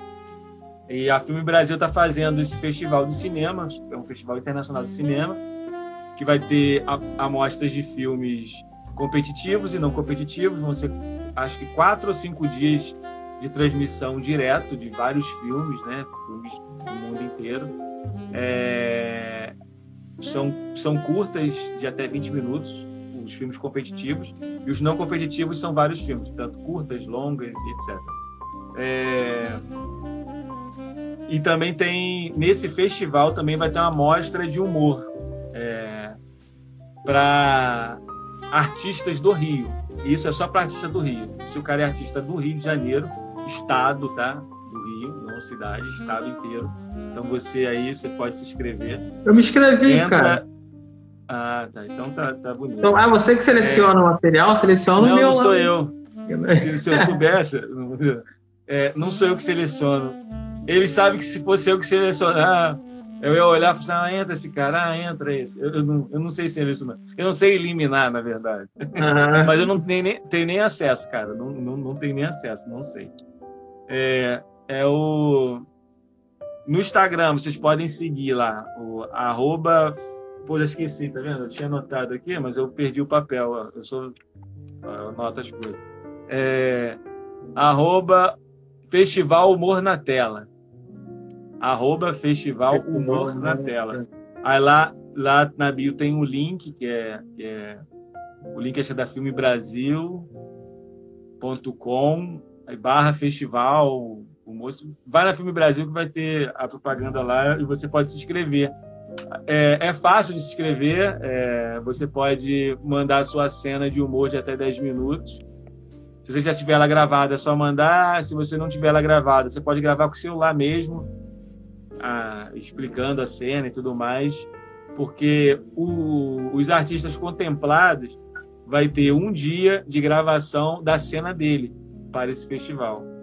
E a Filme Brasil está fazendo esse festival de cinema, é um festival internacional de cinema, que vai ter amostras de filmes competitivos e não competitivos. Vão ser, acho que, quatro ou cinco dias de transmissão direto de vários filmes, né? Filmes do mundo inteiro. É, são, são curtas de até 20 minutos, os filmes competitivos, e os não competitivos são vários filmes, tanto curtas, longas e etc. É... E também tem, nesse festival também vai ter uma mostra de humor é... para artistas do Rio. Isso é só para artista do Rio. Se o cara é artista do Rio de Janeiro, estado, tá? Cidade, estado inteiro. Então você aí, você pode se inscrever. Eu me inscrevi, Entra... cara. Ah, tá. Então tá, tá bonito. Então, ah, você que seleciona é... o material, seleciona não, o meu. Não, sou eu. Se, se eu soubesse, é, não sou eu que seleciono. Ele sabe que se fosse eu que selecionar, eu ia olhar e falar, ah, entra esse cara, ah, entra esse. Eu, eu, não, eu não sei selecionar. Eu não sei eliminar, na verdade. Uhum. Mas eu não tenho nem, tenho nem acesso, cara. Não, não, não tenho nem acesso, não sei. É, é o. No Instagram, vocês podem seguir lá, o arroba. Pô, já esqueci, tá vendo? Eu tinha anotado aqui, mas eu perdi o papel. Eu sou. Eu anoto as coisas. É, arroba Festival Humor na Tela. Arroba Festival Humor na Tela. Aí lá, lá na bio tem um link, que é, que é o link é da filmebrasil.com barra festival humor, vai na Filme Brasil que vai ter a propaganda lá e você pode se inscrever. É, é fácil de se inscrever, é, você pode mandar a sua cena de humor de até 10 minutos. Se você já tiver ela gravada, é só mandar. Se você não tiver ela gravada, você pode gravar com o celular mesmo, a, explicando a cena e tudo mais. Porque o, os artistas contemplados vai ter um dia de gravação da cena dele para esse festival.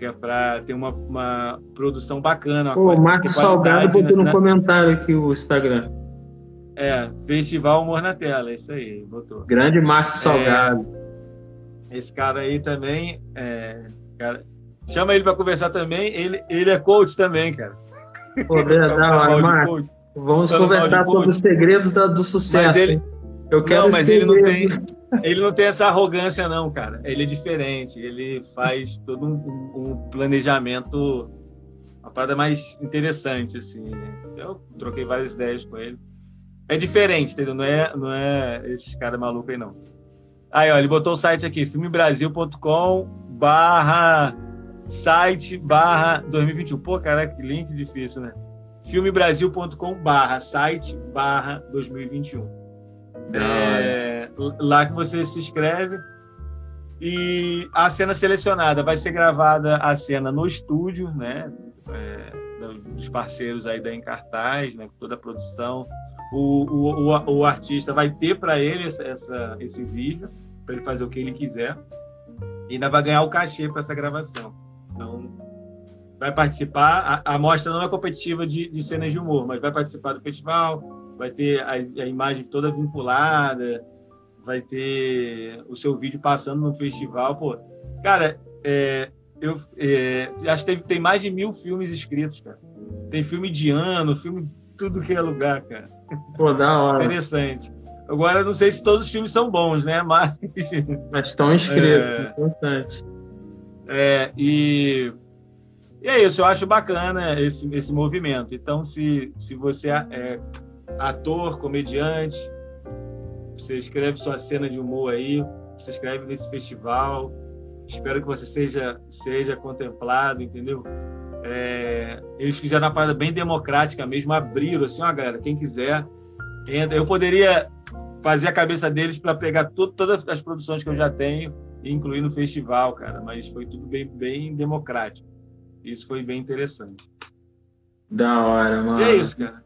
Porque é para ter uma, uma produção bacana. Pô, o Marcos Salgado botou no comentário aqui o Instagram. É, Festival Humor na Tela, é isso aí, botou. Grande Márcio é, Salgado. É, esse cara aí também, é, cara, chama ele para conversar também, ele, ele é coach também, cara. Pô, verdade, Marcos. Vamos conversar sobre os segredos da, do sucesso. Mas ele, eu quero não, mas ele não tem, ele não tem essa arrogância não, cara. Ele é diferente. Ele faz todo um, um planejamento, uma parada mais interessante assim. Eu troquei várias ideias com ele. É diferente, entendeu? Não é, não é esses caras malucos aí não. Aí, ó, ele botou o site aqui, filmebrasil.com barra site barra 2021. Pô, cara, que link difícil, né? filmebrasil.com barra site barra 2021. É, lá que você se inscreve e a cena selecionada vai ser gravada a cena no estúdio, né? É, dos parceiros aí da Encartaz, né? Toda a produção. O, o, o, o artista vai ter para ele essa, essa, esse vídeo, para ele fazer o que ele quiser. E ainda vai ganhar o cachê para essa gravação. Então, vai participar. A, a mostra não é competitiva de, de cenas de humor, mas vai participar do festival, vai ter a, a imagem toda vinculada, vai ter o seu vídeo passando no festival. Pô, cara, é, eu é, acho que tem, tem mais de mil filmes escritos, cara. Tem filme de ano, filme tudo que é lugar, cara. Pô, da hora. Interessante. Agora, não sei se todos os filmes são bons, né? Mas. Mas estão inscritos, é, importante. É, e. E é isso, eu acho bacana esse, esse movimento. Então, se, se você é, ator, comediante, você escreve sua cena de humor aí, você escreve nesse festival. Espero que você seja, seja contemplado, entendeu? É, eles fizeram uma parada bem democrática mesmo, abriram assim, ó, galera, quem quiser, entra. Eu poderia fazer a cabeça deles para pegar tudo, todas as produções que eu já tenho e incluir no festival, cara, mas foi tudo bem, bem democrático. Isso foi bem interessante. Da hora, mano. E é isso, cara.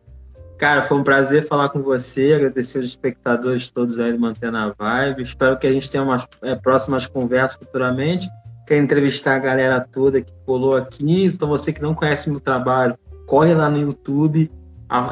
Cara, foi um prazer falar com você, agradecer os espectadores todos aí mantendo a vibe. Espero que a gente tenha umas é, próximas conversas futuramente. Quer entrevistar a galera toda que colou aqui. Então, você que não conhece meu trabalho, corre lá no YouTube,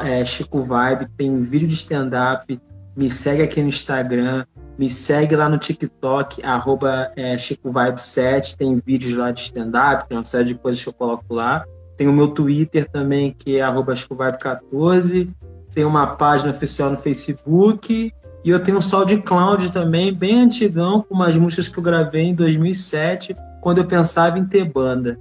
é, Chico Vibe, tem vídeo de stand-up. Me segue aqui no Instagram, me segue lá no TikTok, arroba é, Chico Vibe 7, tem vídeos lá de stand-up, tem uma série de coisas que eu coloco lá. Tem o meu Twitter também, que é arroba 14 Tem uma página oficial no Facebook. E eu tenho um SoundCloud também, bem antigão, com umas músicas que eu gravei em 2007, quando eu pensava em ter banda.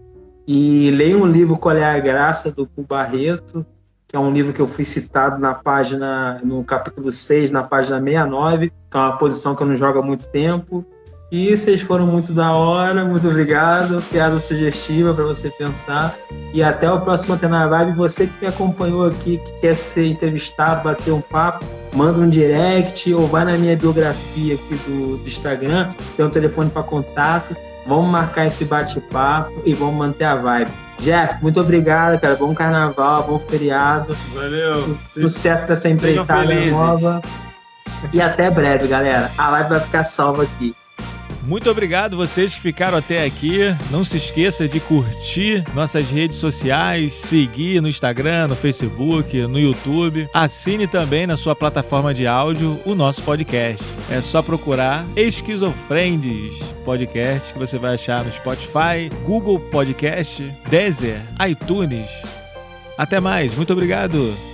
E leio um livro Qual é a Graça, do Pul Barreto, que é um livro que eu fui citado na página, no capítulo 6, na página 69, que é uma posição que eu não jogo há muito tempo. E vocês foram muito da hora, muito obrigado. Piada sugestiva para você pensar. E até o próximo Antena Vibe. Você que me acompanhou aqui, que quer ser entrevistado, bater um papo, manda um direct ou vai na minha biografia aqui do, do Instagram, tem um telefone para contato. Vamos marcar esse bate-papo e vamos manter a vibe. Jeff, muito obrigado, cara. Bom carnaval, bom feriado. Valeu. Tudo certo essa empreitada nova. E até breve, galera. A live vai ficar salva aqui. Muito obrigado vocês que ficaram até aqui. Não se esqueça de curtir nossas redes sociais, seguir no Instagram, no Facebook, no YouTube. Assine também na sua plataforma de áudio o nosso podcast. É só procurar Esquizofrendes Podcast que você vai achar no Spotify, Google Podcast, Deezer, iTunes. Até mais, muito obrigado.